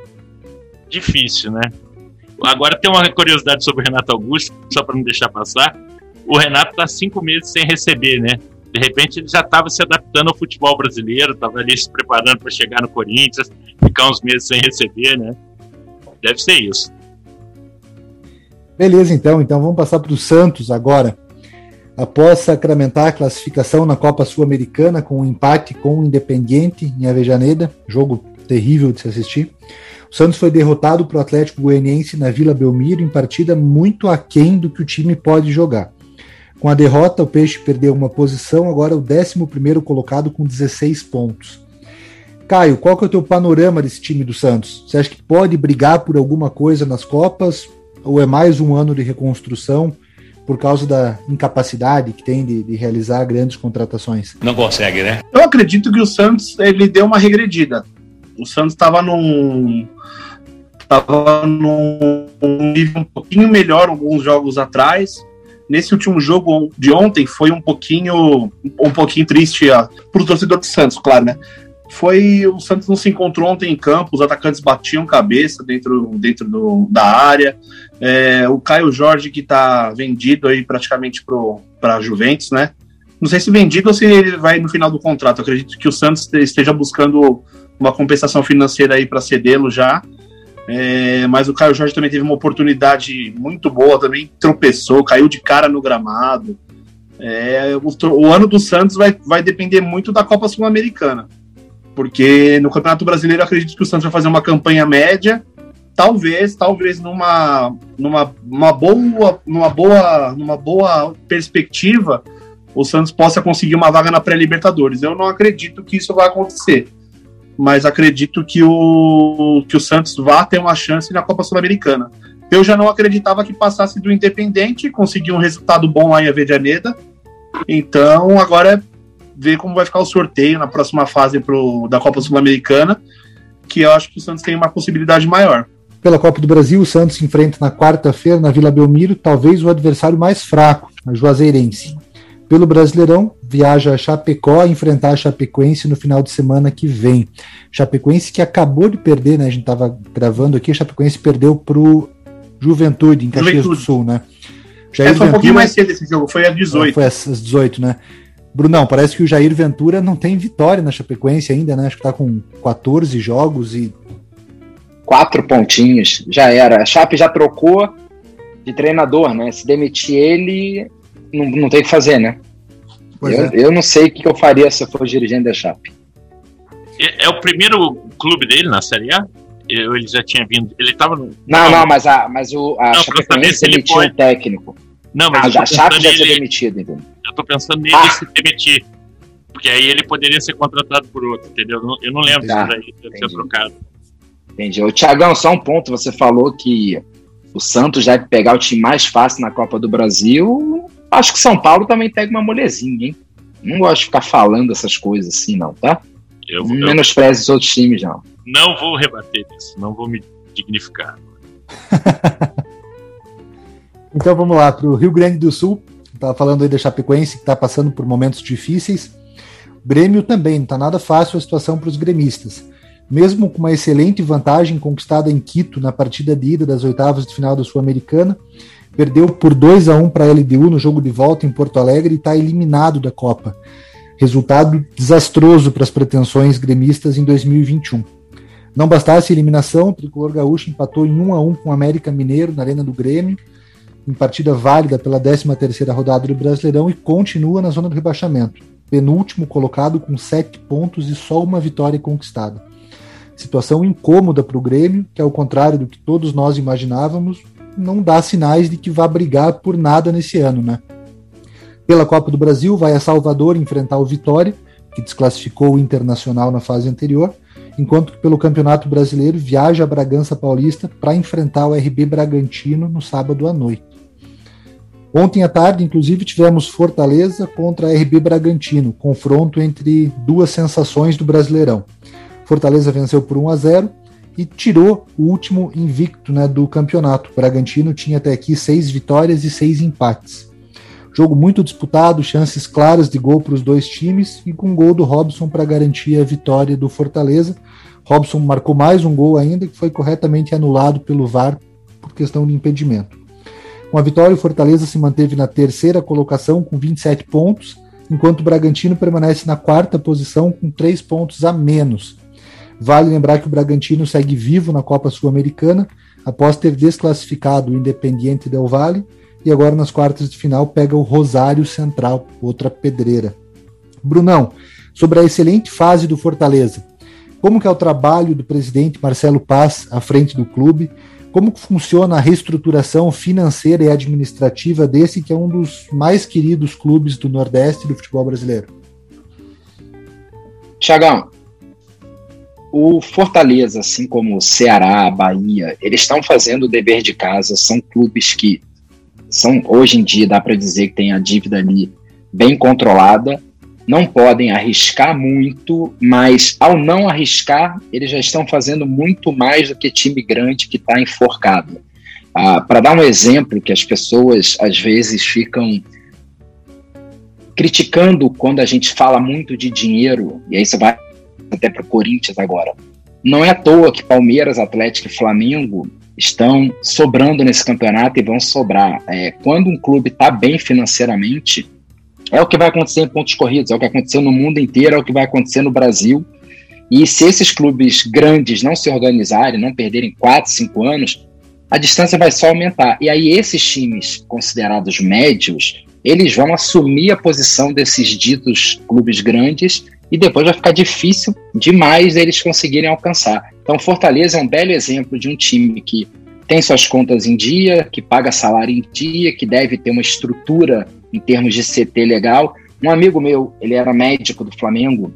Difícil, né? Agora tem uma curiosidade sobre o Renato Augusto, só para não deixar passar. O Renato está cinco meses sem receber, né? De repente ele já estava se adaptando ao futebol brasileiro, estava ali se preparando para chegar no Corinthians, ficar uns meses sem receber, né? Deve ser isso. Beleza, então. Então vamos passar para o Santos agora. Após sacramentar a classificação na Copa Sul-Americana com um empate com o Independiente em Avejaneda, jogo terrível de se assistir, o Santos foi derrotado para o Atlético Goianiense na Vila Belmiro em partida muito aquém do que o time pode jogar. Com a derrota, o Peixe perdeu uma posição, agora é o 11 colocado com 16 pontos. Caio, qual que é o teu panorama desse time do Santos? Você acha que pode brigar por alguma coisa nas Copas? Ou é mais um ano de reconstrução por causa da incapacidade que tem de, de realizar grandes contratações? Não consegue, né? Eu acredito que o Santos ele deu uma regredida. O Santos estava num estava num nível um pouquinho melhor alguns jogos atrás nesse último jogo de ontem foi um pouquinho um pouquinho triste para o torcedor do Santos, claro, né? Foi o Santos não se encontrou ontem em campo, os atacantes batiam cabeça dentro, dentro do, da área. É, o Caio Jorge que está vendido aí praticamente para a Juventus, né? Não sei se vendido ou se ele vai no final do contrato. Acredito que o Santos esteja buscando uma compensação financeira aí para cedê-lo já. É, mas o Caio Jorge também teve uma oportunidade muito boa, também tropeçou, caiu de cara no gramado. É, o, o, ano do Santos vai, vai depender muito da Copa Sul-Americana, porque no Campeonato Brasileiro acredito que o Santos vai fazer uma campanha média, talvez, talvez numa, numa uma boa, numa boa, numa boa perspectiva, o Santos possa conseguir uma vaga na pré-Libertadores. Eu não acredito que isso vai acontecer mas acredito que o, que o Santos vá ter uma chance na Copa Sul-Americana. Eu já não acreditava que passasse do Independente, conseguiu um resultado bom lá em Avedianeda. Então, agora é ver como vai ficar o sorteio na próxima fase pro, da Copa Sul-Americana, que eu acho que o Santos tem uma possibilidade maior. Pela Copa do Brasil, o Santos enfrenta na quarta-feira, na Vila Belmiro, talvez o adversário mais fraco, a Juazeirense. Pelo Brasileirão, viaja a Chapecó a enfrentar a Chapecoense no final de semana que vem. Chapecoense que acabou de perder, né? A gente estava gravando aqui, a Chapecoense perdeu pro Juventude, em Caxias Juventude. do Sul, né? Jair é, foi Ventura, um pouquinho mais cedo esse jogo, foi a 18. Foi às 18, né? Brunão, parece que o Jair Ventura não tem vitória na Chapecoense ainda, né? Acho que tá com 14 jogos e. Quatro pontinhos, já era. A Chape já trocou de treinador, né? Se demitir ele, não, não tem o que fazer, né? Eu, é. eu, não sei o que eu faria se eu fosse dirigente da Chape. É, é, o primeiro clube dele na Série A? Eu, ele já tinha vindo. Ele estava no. Não, não, mas, a, mas o, a não, Chapecoense demitiu um técnico. Não, mas ah, a Chape já tinha demitido, entendeu? Eu tô pensando nele ah. se demitir. Porque aí ele poderia ser contratado por outro, entendeu? Eu não, lembro tá, se daí ser trocado. Entendi. O Thiagão, só um ponto. Você falou que o Santos deve pegar o time mais fácil na Copa do Brasil. Acho que São Paulo também pega uma molezinha, hein? Não gosto de ficar falando essas coisas assim, não, tá? Eu, menospreze os outros times, não. Não vou rebater isso, não vou me dignificar. então vamos lá, para o Rio Grande do Sul. Estava falando aí da Chapecoense, que está passando por momentos difíceis. O Grêmio também, não está nada fácil a situação para os gremistas. Mesmo com uma excelente vantagem conquistada em Quito na partida de ida das oitavas de final da Sul-Americana, Perdeu por 2 a 1 para a LDU no jogo de volta em Porto Alegre e está eliminado da Copa. Resultado desastroso para as pretensões gremistas em 2021. Não bastasse a eliminação, o tricolor gaúcho empatou em 1 a 1 com o América Mineiro na Arena do Grêmio, em partida válida pela 13ª rodada do Brasileirão e continua na zona do rebaixamento. Penúltimo colocado com 7 pontos e só uma vitória conquistada. Situação incômoda para o Grêmio, que ao contrário do que todos nós imaginávamos, não dá sinais de que vá brigar por nada nesse ano, né? Pela Copa do Brasil, vai a Salvador enfrentar o Vitória, que desclassificou o Internacional na fase anterior, enquanto que pelo Campeonato Brasileiro viaja a Bragança Paulista para enfrentar o RB Bragantino no sábado à noite. Ontem à tarde, inclusive, tivemos Fortaleza contra RB Bragantino, confronto entre duas sensações do Brasileirão. Fortaleza venceu por 1 a 0 e tirou o último invicto né, do campeonato. O Bragantino tinha até aqui seis vitórias e seis empates. Jogo muito disputado, chances claras de gol para os dois times e com gol do Robson para garantir a vitória do Fortaleza. Robson marcou mais um gol ainda, que foi corretamente anulado pelo VAR por questão de impedimento. Com a vitória, o Fortaleza se manteve na terceira colocação com 27 pontos, enquanto o Bragantino permanece na quarta posição com 3 pontos a menos. Vale lembrar que o Bragantino segue vivo na Copa Sul-Americana após ter desclassificado o Independiente Del Valle e agora nas quartas de final pega o Rosário Central, outra pedreira. Brunão, sobre a excelente fase do Fortaleza, como que é o trabalho do presidente Marcelo Paz à frente do clube? Como que funciona a reestruturação financeira e administrativa desse que é um dos mais queridos clubes do Nordeste do futebol brasileiro? Tiagão, o Fortaleza, assim como o Ceará, Bahia, eles estão fazendo o dever de casa, são clubes que são hoje em dia dá para dizer que tem a dívida ali bem controlada, não podem arriscar muito, mas ao não arriscar, eles já estão fazendo muito mais do que time grande que está enforcado. Ah, para dar um exemplo que as pessoas às vezes ficam criticando quando a gente fala muito de dinheiro, e aí você vai até para o Corinthians agora. Não é à toa que Palmeiras, Atlético e Flamengo estão sobrando nesse campeonato e vão sobrar. É, quando um clube está bem financeiramente, é o que vai acontecer em pontos corridos, é o que aconteceu no mundo inteiro, é o que vai acontecer no Brasil. E se esses clubes grandes não se organizarem, não perderem 4, 5 anos, a distância vai só aumentar. E aí esses times considerados médios, eles vão assumir a posição desses ditos clubes grandes e depois vai ficar difícil demais eles conseguirem alcançar. Então, Fortaleza é um belo exemplo de um time que tem suas contas em dia, que paga salário em dia, que deve ter uma estrutura em termos de CT legal. Um amigo meu, ele era médico do Flamengo,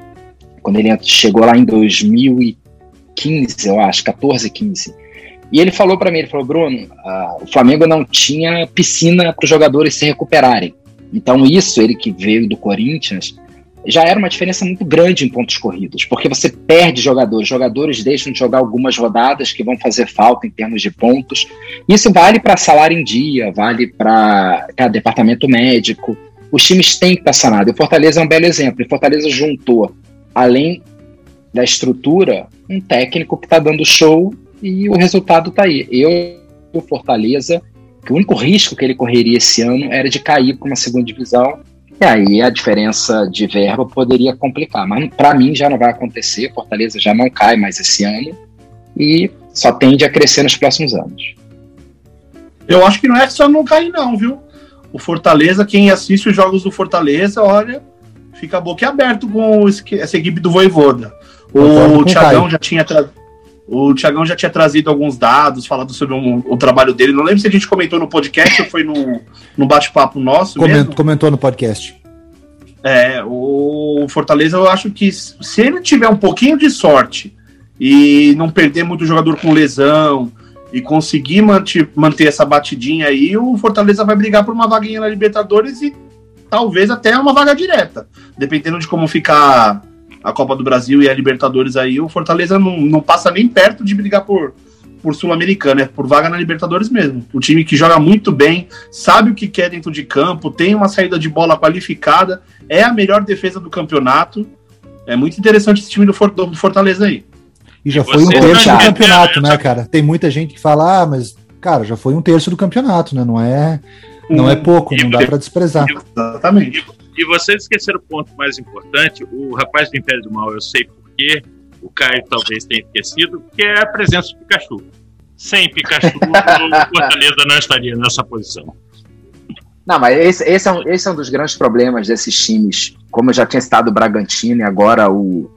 quando ele chegou lá em 2015, eu acho, 14, 15. E ele falou para mim, ele falou, Bruno, uh, o Flamengo não tinha piscina para os jogadores se recuperarem. Então isso, ele que veio do Corinthians, já era uma diferença muito grande em pontos corridos, porque você perde jogadores, jogadores deixam de jogar algumas rodadas que vão fazer falta em termos de pontos. Isso vale para salário em dia, vale para departamento médico. Os times têm que estar sanados. O Fortaleza é um belo exemplo. O Fortaleza juntou, além da estrutura, um técnico que está dando show e o resultado está aí. Eu, o Fortaleza, que o único risco que ele correria esse ano era de cair para uma segunda divisão e aí a diferença de verba poderia complicar. Mas para mim já não vai acontecer. Fortaleza já não cai mais esse ano e só tende a crescer nos próximos anos. Eu acho que não é só não cair, não, viu? O Fortaleza, quem assiste os jogos do Fortaleza, olha, fica boquiaberto com essa equipe do Voivoda. O Thiagão já tinha trazido. O Tiagão já tinha trazido alguns dados, falado sobre um, o trabalho dele. Não lembro se a gente comentou no podcast ou foi no, no bate-papo nosso. Comentou, comentou no podcast. É, o Fortaleza, eu acho que se ele tiver um pouquinho de sorte e não perder muito jogador com lesão e conseguir manter, manter essa batidinha aí, o Fortaleza vai brigar por uma vaguinha na Libertadores e talvez até uma vaga direta, dependendo de como ficar a Copa do Brasil e a Libertadores aí, o Fortaleza não, não passa nem perto de brigar por, por Sul-Americana, é por vaga na Libertadores mesmo. O time que joga muito bem, sabe o que quer dentro de campo, tem uma saída de bola qualificada, é a melhor defesa do campeonato. É muito interessante esse time do, do Fortaleza aí. E já foi um terço do campeonato, né, cara? Tem muita gente que fala, ah, mas, cara, já foi um terço do campeonato, né? Não é, não é pouco, não dá para desprezar. Exatamente. E vocês esqueceram o ponto mais importante, o rapaz do Império do Mal, eu sei porquê, o Caio talvez tenha esquecido, que é a presença do Pikachu. Sem Pikachu, o Fortaleza não estaria nessa posição. Não, mas esse, esse, é um, esse é um dos grandes problemas desses times. Como eu já tinha citado o Bragantino e agora o,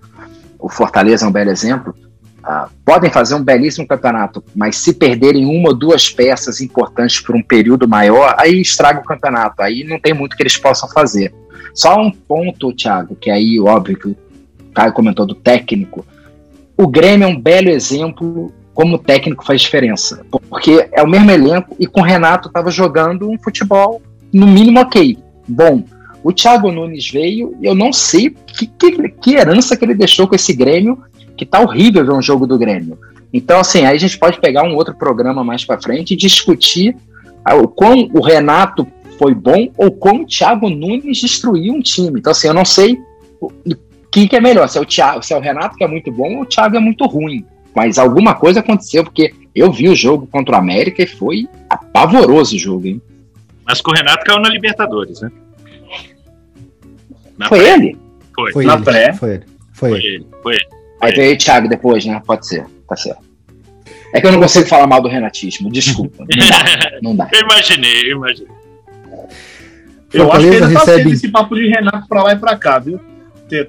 o Fortaleza é um belo exemplo. Uh, podem fazer um belíssimo campeonato, mas se perderem uma ou duas peças importantes por um período maior, aí estraga o campeonato. Aí não tem muito que eles possam fazer. Só um ponto, Thiago, que aí, óbvio, que o Caio comentou do técnico. o Grêmio é um belo exemplo como técnico faz diferença. Porque é o mesmo elenco e com o Renato estava jogando um futebol no mínimo ok. Bom, o Thiago Nunes veio e eu não sei que, que, que, herança que ele deixou com esse Grêmio, que tá horrível ver um jogo do Grêmio. Então, assim, aí a gente pode pegar um outro programa mais para frente e discutir o quão o Renato foi bom ou como o Thiago Nunes destruiu um time. Então, assim, eu não sei o que, que é melhor, se é, o Thiago, se é o Renato que é muito bom ou o Thiago é muito ruim. Mas alguma coisa aconteceu, porque eu vi o jogo contra o América e foi apavoroso o jogo, hein? Mas com o Renato caiu na Libertadores, né? Na foi pré. ele? Foi. Foi na ele. pré? Foi ele. Foi, foi ele. ele. Foi ele. Aí veio o Thiago depois, né? Pode ser. Tá certo. É que eu não consigo falar mal do renatismo, desculpa. Não dá. Não dá. eu imaginei, eu imaginei. Eu acho que ele tá recebe... esse papo de Renato pra lá e pra cá, viu?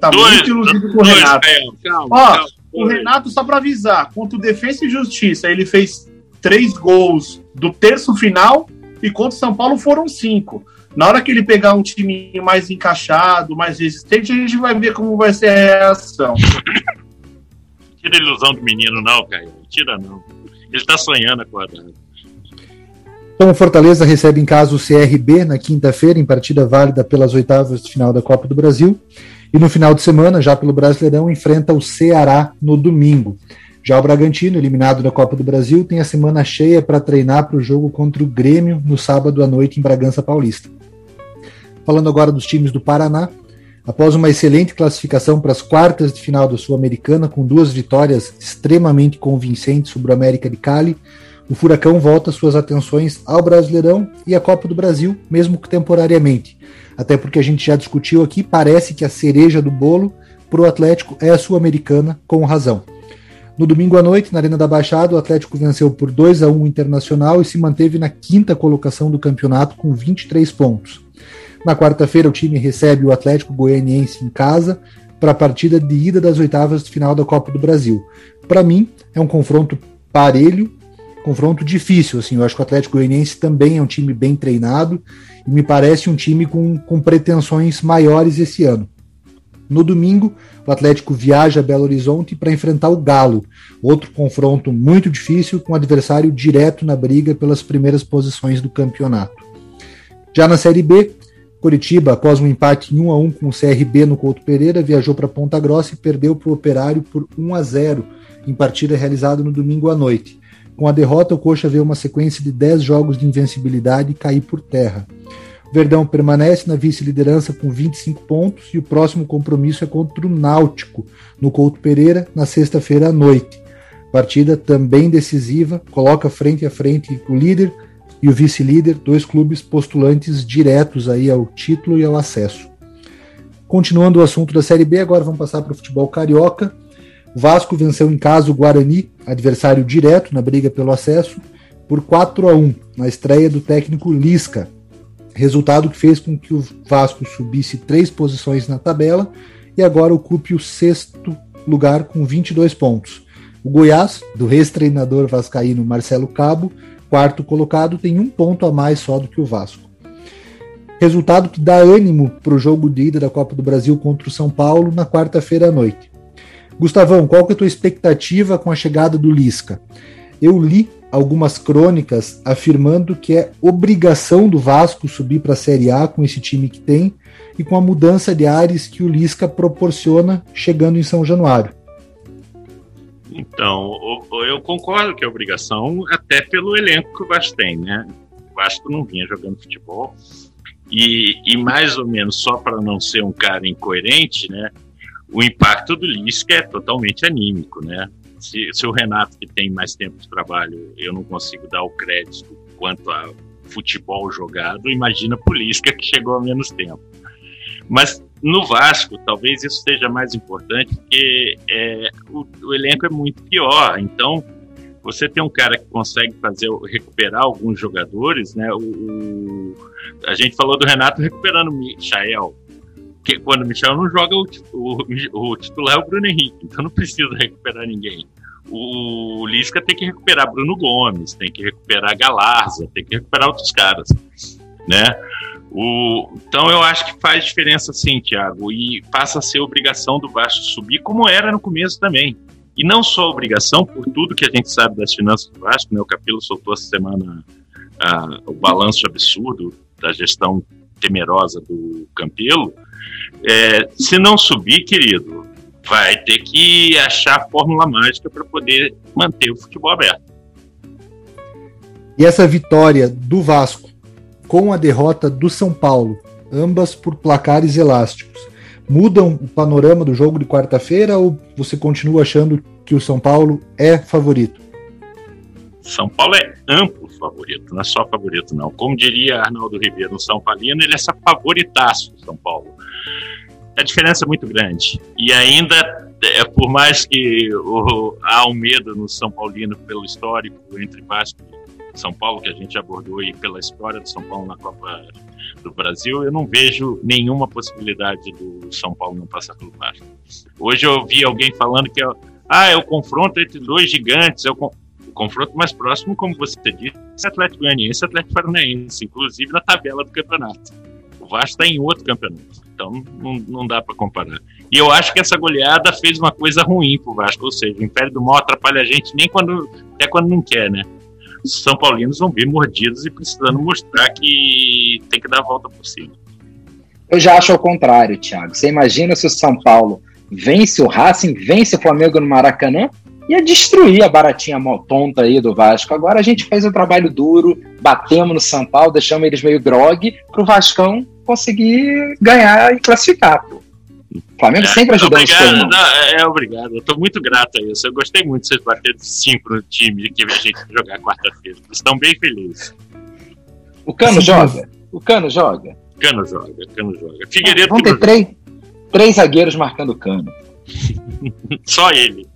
Tá dois, muito iludido com o Renato. Calma, Ó, calma, o Renato, só pra avisar, contra o Defensa e Justiça, ele fez três gols do terço final e contra o São Paulo foram cinco. Na hora que ele pegar um time mais encaixado, mais resistente, a gente vai ver como vai ser a reação. Tira a ilusão do menino, não, Caio. Tira não. Ele tá sonhando acordado. Então, o Fortaleza recebe em casa o CRB na quinta-feira, em partida válida pelas oitavas de final da Copa do Brasil. E no final de semana, já pelo Brasileirão, enfrenta o Ceará no domingo. Já o Bragantino, eliminado da Copa do Brasil, tem a semana cheia para treinar para o jogo contra o Grêmio no sábado à noite em Bragança Paulista. Falando agora dos times do Paraná, após uma excelente classificação para as quartas de final da Sul-Americana, com duas vitórias extremamente convincentes sobre o América de Cali, o Furacão volta suas atenções ao Brasileirão e à Copa do Brasil, mesmo que temporariamente. Até porque a gente já discutiu aqui, parece que a cereja do bolo para o Atlético é a Sul-Americana, com razão. No domingo à noite, na Arena da Baixada, o Atlético venceu por 2 a 1 o Internacional e se manteve na quinta colocação do campeonato com 23 pontos. Na quarta-feira, o time recebe o Atlético Goianiense em casa para a partida de ida das oitavas de final da Copa do Brasil. Para mim, é um confronto parelho confronto difícil. Assim, eu acho que o Atlético Goianiense também é um time bem treinado e me parece um time com, com pretensões maiores esse ano. No domingo, o Atlético viaja a Belo Horizonte para enfrentar o Galo, outro confronto muito difícil com adversário direto na briga pelas primeiras posições do campeonato. Já na Série B, Curitiba, após um empate em 1 a 1 com o CRB no Couto Pereira, viajou para Ponta Grossa e perdeu para o Operário por 1 a 0 em partida realizada no domingo à noite. Com a derrota, o Coxa vê uma sequência de 10 jogos de invencibilidade cair por terra. Verdão permanece na vice-liderança com 25 pontos e o próximo compromisso é contra o Náutico, no Couto Pereira, na sexta-feira à noite. Partida também decisiva, coloca frente a frente o líder e o vice-líder, dois clubes postulantes diretos aí ao título e ao acesso. Continuando o assunto da Série B, agora vamos passar para o futebol carioca. Vasco venceu em casa o Guarani, adversário direto na briga pelo acesso, por 4 a 1 na estreia do técnico Lisca. Resultado que fez com que o Vasco subisse três posições na tabela e agora ocupe o sexto lugar com 22 pontos. O Goiás, do ex-treinador vascaíno Marcelo Cabo, quarto colocado, tem um ponto a mais só do que o Vasco. Resultado que dá ânimo para o jogo de ida da Copa do Brasil contra o São Paulo na quarta-feira à noite. Gustavão, qual que é a tua expectativa com a chegada do Lisca? Eu li algumas crônicas afirmando que é obrigação do Vasco subir para a Série A com esse time que tem e com a mudança de ares que o Lisca proporciona chegando em São Januário. Então, eu concordo que é obrigação, até pelo elenco que o Vasco tem, né? O Vasco não vinha jogando futebol e, e mais ou menos só para não ser um cara incoerente, né? O impacto do Lisca é totalmente anímico, né? Se, se, o Renato, que tem mais tempo de trabalho, eu não consigo dar o crédito quanto a futebol jogado, imagina o Lisca, que chegou a menos tempo. Mas no Vasco, talvez isso seja mais importante, porque é, o, o, elenco é muito pior. Então, você tem um cara que consegue fazer recuperar alguns jogadores, né? O, o a gente falou do Renato recuperando o Michael, que quando o Michel não joga, o, o, o titular é o Bruno Henrique, então não precisa recuperar ninguém. O Lisca tem que recuperar Bruno Gomes, tem que recuperar Galarza, tem que recuperar outros caras, né? O, então eu acho que faz diferença sim, Thiago, e passa a ser obrigação do Vasco subir, como era no começo também. E não só obrigação, por tudo que a gente sabe das finanças do Vasco, né? O Capelo soltou essa semana ah, o balanço absurdo da gestão temerosa do Campelo. É, se não subir, querido, vai ter que achar a fórmula mágica para poder manter o futebol aberto. E essa vitória do Vasco com a derrota do São Paulo, ambas por placares elásticos, mudam o panorama do jogo de quarta-feira ou você continua achando que o São Paulo é favorito? São Paulo é amplo favorito, não é só favorito, não. Como diria Arnaldo Ribeiro no São Paulino, ele é favoritaço São Paulo. A diferença é muito grande. E ainda, é, por mais que o, há um medo no São Paulino pelo histórico entre Vasco e São Paulo, que a gente abordou, e pela história do São Paulo na Copa do Brasil, eu não vejo nenhuma possibilidade do São Paulo não passar pelo Vasco. Hoje eu ouvi alguém falando que é, ah, é o confronto entre dois gigantes, é o, o confronto mais próximo, como você disse, é Atlético Goianiense e Atlético Paranaense, inclusive na tabela do campeonato. O Vasco está em outro campeonato. Então não, não dá para comparar. E eu acho que essa goleada fez uma coisa ruim pro Vasco, ou seja, o Império do Mal atrapalha a gente nem quando é quando não quer, né? Os São Paulinos vão vir mordidos e precisando mostrar que tem que dar a volta por cima. Eu já acho ao contrário, Thiago. Você imagina se o São Paulo vence o Racing, vence o Flamengo no Maracanã, ia destruir a baratinha tonta aí do Vasco. Agora a gente fez um trabalho duro, batemos no São Paulo, deixamos eles meio grog, pro Vascão conseguir ganhar e classificar. Pô. O Flamengo é, sempre ajudou obrigado, não, é, é, obrigado. Eu tô muito grato a isso. Eu gostei muito de vocês baterem cinco no time que a gente jogar quarta-feira. Estão bem felizes. O Cano Sim. joga? O Cano joga? Cano joga, Cano joga. Figueiredo Vamos ter três, três zagueiros marcando o Cano. Só ele.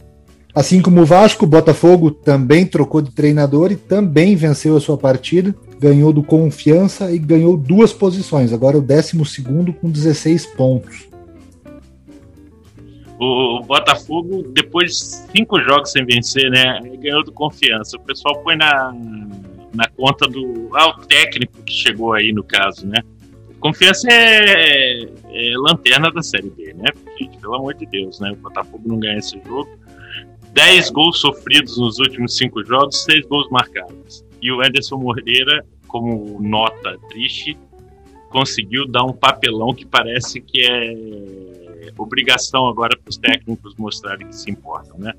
Assim como o Vasco, o Botafogo também trocou de treinador e também venceu a sua partida ganhou do Confiança e ganhou duas posições. Agora é o 12 com 16 pontos. O, Botafogo, depois de cinco jogos sem vencer, né? Ganhou do Confiança. O pessoal põe na, na conta do. Ah, o técnico que chegou aí no caso, né? Confiança é, é, lanterna da Série B, né? Gente, pelo amor de Deus, né? O Botafogo não ganha esse jogo. 10 gols sofridos nos últimos cinco jogos, 6 gols marcados. E o Anderson Moreira, como nota triste, conseguiu dar um papelão que parece que é obrigação agora para os técnicos mostrarem que se importam, né?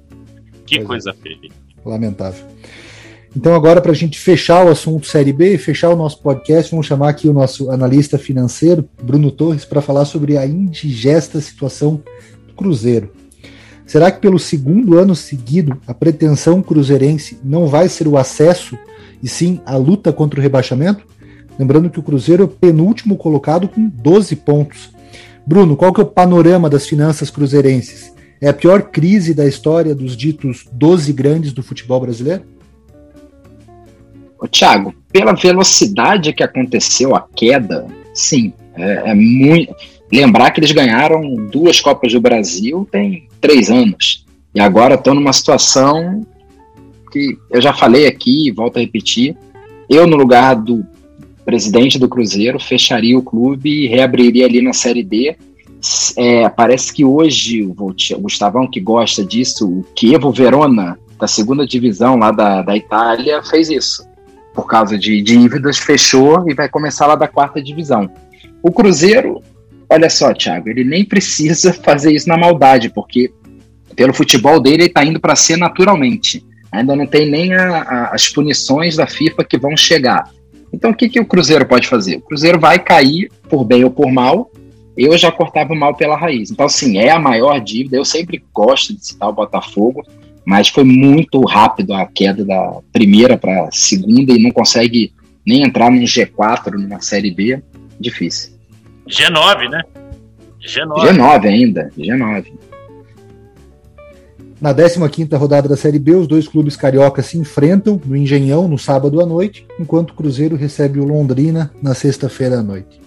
Que pois é. coisa é. feia. Lamentável. Então, agora, para a gente fechar o assunto Série B, fechar o nosso podcast, vamos chamar aqui o nosso analista financeiro, Bruno Torres, para falar sobre a indigesta situação do Cruzeiro. Será que pelo segundo ano seguido a pretensão cruzeirense não vai ser o acesso e sim a luta contra o rebaixamento. Lembrando que o Cruzeiro é o penúltimo colocado com 12 pontos. Bruno, qual que é o panorama das finanças cruzeirenses? É a pior crise da história dos ditos 12 grandes do futebol brasileiro? Ô, Thiago, pela velocidade que aconteceu a queda, sim, é, é muito. Lembrar que eles ganharam duas Copas do Brasil tem três anos. E agora estão numa situação que eu já falei aqui e volto a repetir, eu no lugar do presidente do Cruzeiro fecharia o clube e reabriria ali na Série D. É, parece que hoje o Gustavão que gosta disso, o Chievo Verona da segunda divisão lá da, da Itália fez isso. Por causa de dívidas, fechou e vai começar lá da quarta divisão. O Cruzeiro, olha só, Thiago, ele nem precisa fazer isso na maldade, porque pelo futebol dele ele está indo para ser naturalmente. Ainda não tem nem a, a, as punições da FIFA que vão chegar. Então, o que, que o Cruzeiro pode fazer? O Cruzeiro vai cair, por bem ou por mal. Eu já cortava o mal pela raiz. Então, sim, é a maior dívida. Eu sempre gosto de citar o Botafogo, mas foi muito rápido a queda da primeira para a segunda e não consegue nem entrar num G4, numa Série B. Difícil. G9, né? G9. G9 ainda, G9. Na 15ª rodada da Série B, os dois clubes cariocas se enfrentam no Engenhão no sábado à noite, enquanto o Cruzeiro recebe o Londrina na sexta-feira à noite.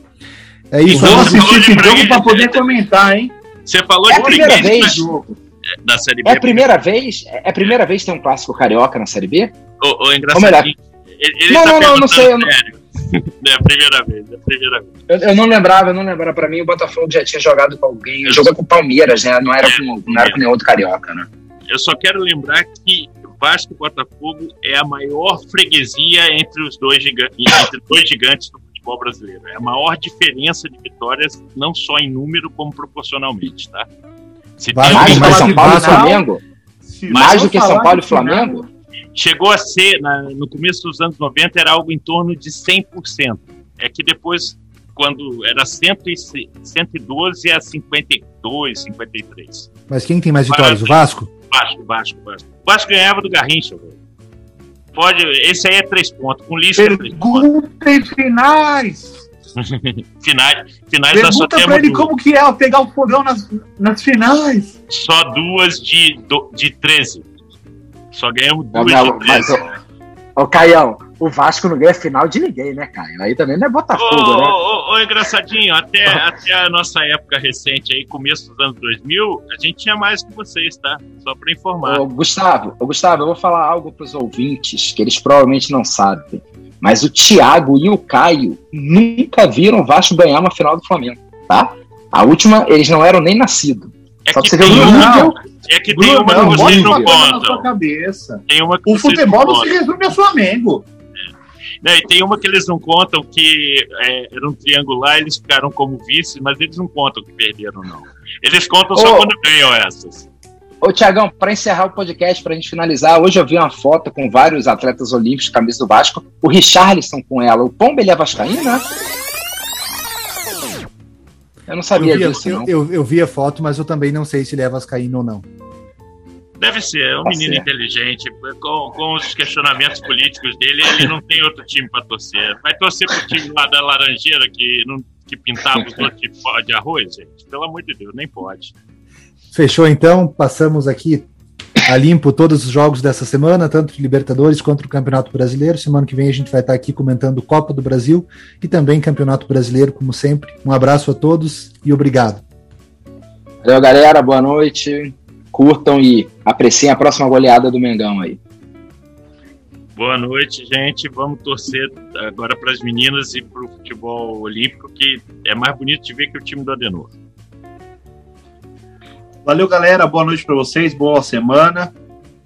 É isso. Vou assistir esse jogo para poder comentar, hein? Você falou é de a primeira vez jogo. da Série B. É a primeira vez? É a primeira vez que tem um clássico carioca na Série B? Ô, ô engraçadinho. Ele, ele não, tá não, não, não sei. Eu não... É a primeira vez, é a primeira vez. Eu, eu, não lembrava, eu não lembrava. Pra mim, o Botafogo já tinha jogado com alguém. Jogou com o Palmeiras, né? Não era, é, com, não era com nenhum outro carioca, né? Eu só quero lembrar que Vasco e Botafogo é a maior freguesia entre os dois gigantes, entre dois gigantes do futebol brasileiro. É a maior diferença de vitórias, não só em número, como proporcionalmente, tá? Se mais do que São Paulo e Flamengo? Mais do que São Paulo e Flamengo? Chegou a ser, na, no começo dos anos 90, era algo em torno de 100%. É que depois, quando era 100, 112 a 52, 53. Mas quem tem mais vitórias? O Vasco? Vasco, Vasco, Vasco. O Vasco ganhava do Garrincha, velho. Pode, esse aí é três pontos. Com lista é três pontos. finais! finais, finais Pergunta pra ele duas. como que é pegar o fogão nas, nas finais. Só duas de, de 13. Só ganhamos duas não, de 13. Mas, ô, ô, Caião, o Vasco não ganha final de ninguém, né, Caio? Aí também não é Botafogo, ô, né? Ô, ô, engraçadinho, até, até a nossa época recente aí, começo dos anos 2000, a gente tinha mais que vocês, tá? Só pra informar. Ô, Gustavo, ô, Gustavo, eu vou falar algo pros ouvintes que eles provavelmente não sabem. Mas o Thiago e o Caio nunca viram o Vasco ganhar uma final do Flamengo, tá? A última, eles não eram nem nascidos. É Só que, que você vê o nível. É que tem uma que vocês não contam. Tem uma que o futebol não se resume a Flamengo. Né, e tem uma que eles não contam que é, era um triangular, eles ficaram como vice, mas eles não contam que perderam, não. Eles contam só quando ganham essas. Ô, Tiagão, para encerrar o podcast, para a gente finalizar, hoje eu vi uma foto com vários atletas olímpicos, camisa do Vasco, o Richarlison com ela. O Pomba, ele é vascaíno, né? Eu não sabia eu disso, eu, não. Eu, eu, vi a foto, mas eu também não sei se ele é vascaíno ou não. Deve ser, é um tá menino certo. inteligente. Com, com os questionamentos políticos dele, ele não tem outro time para torcer. Vai torcer pro time lá da Laranjeira que, não, que pintava os outros de arroz, gente? Pelo amor de Deus, nem pode. Fechou então, passamos aqui a limpo todos os jogos dessa semana, tanto de Libertadores quanto do Campeonato Brasileiro. Semana que vem a gente vai estar aqui comentando Copa do Brasil e também Campeonato Brasileiro, como sempre. Um abraço a todos e obrigado. Valeu, galera. Boa noite curtam e apreciem a próxima goleada do Mengão aí. Boa noite, gente. Vamos torcer agora para as meninas e para o futebol olímpico, que é mais bonito de ver que o time do Adenor. Valeu, galera. Boa noite para vocês. Boa semana.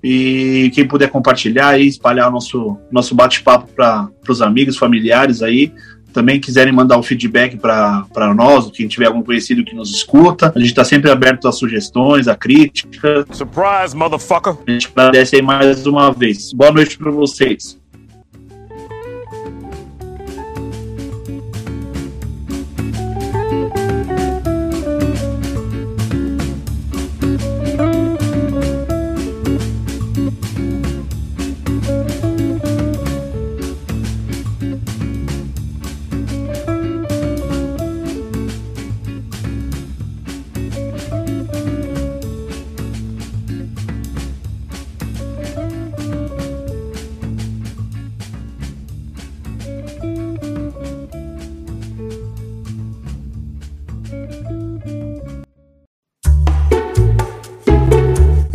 E quem puder compartilhar e espalhar o nosso, nosso bate-papo para os amigos, familiares aí, também quiserem mandar o um feedback para nós, quem tiver algum conhecido que nos escuta, a gente está sempre aberto a sugestões, a críticas. Surprise, motherfucker! A gente agradece aí mais uma vez. Boa noite para vocês.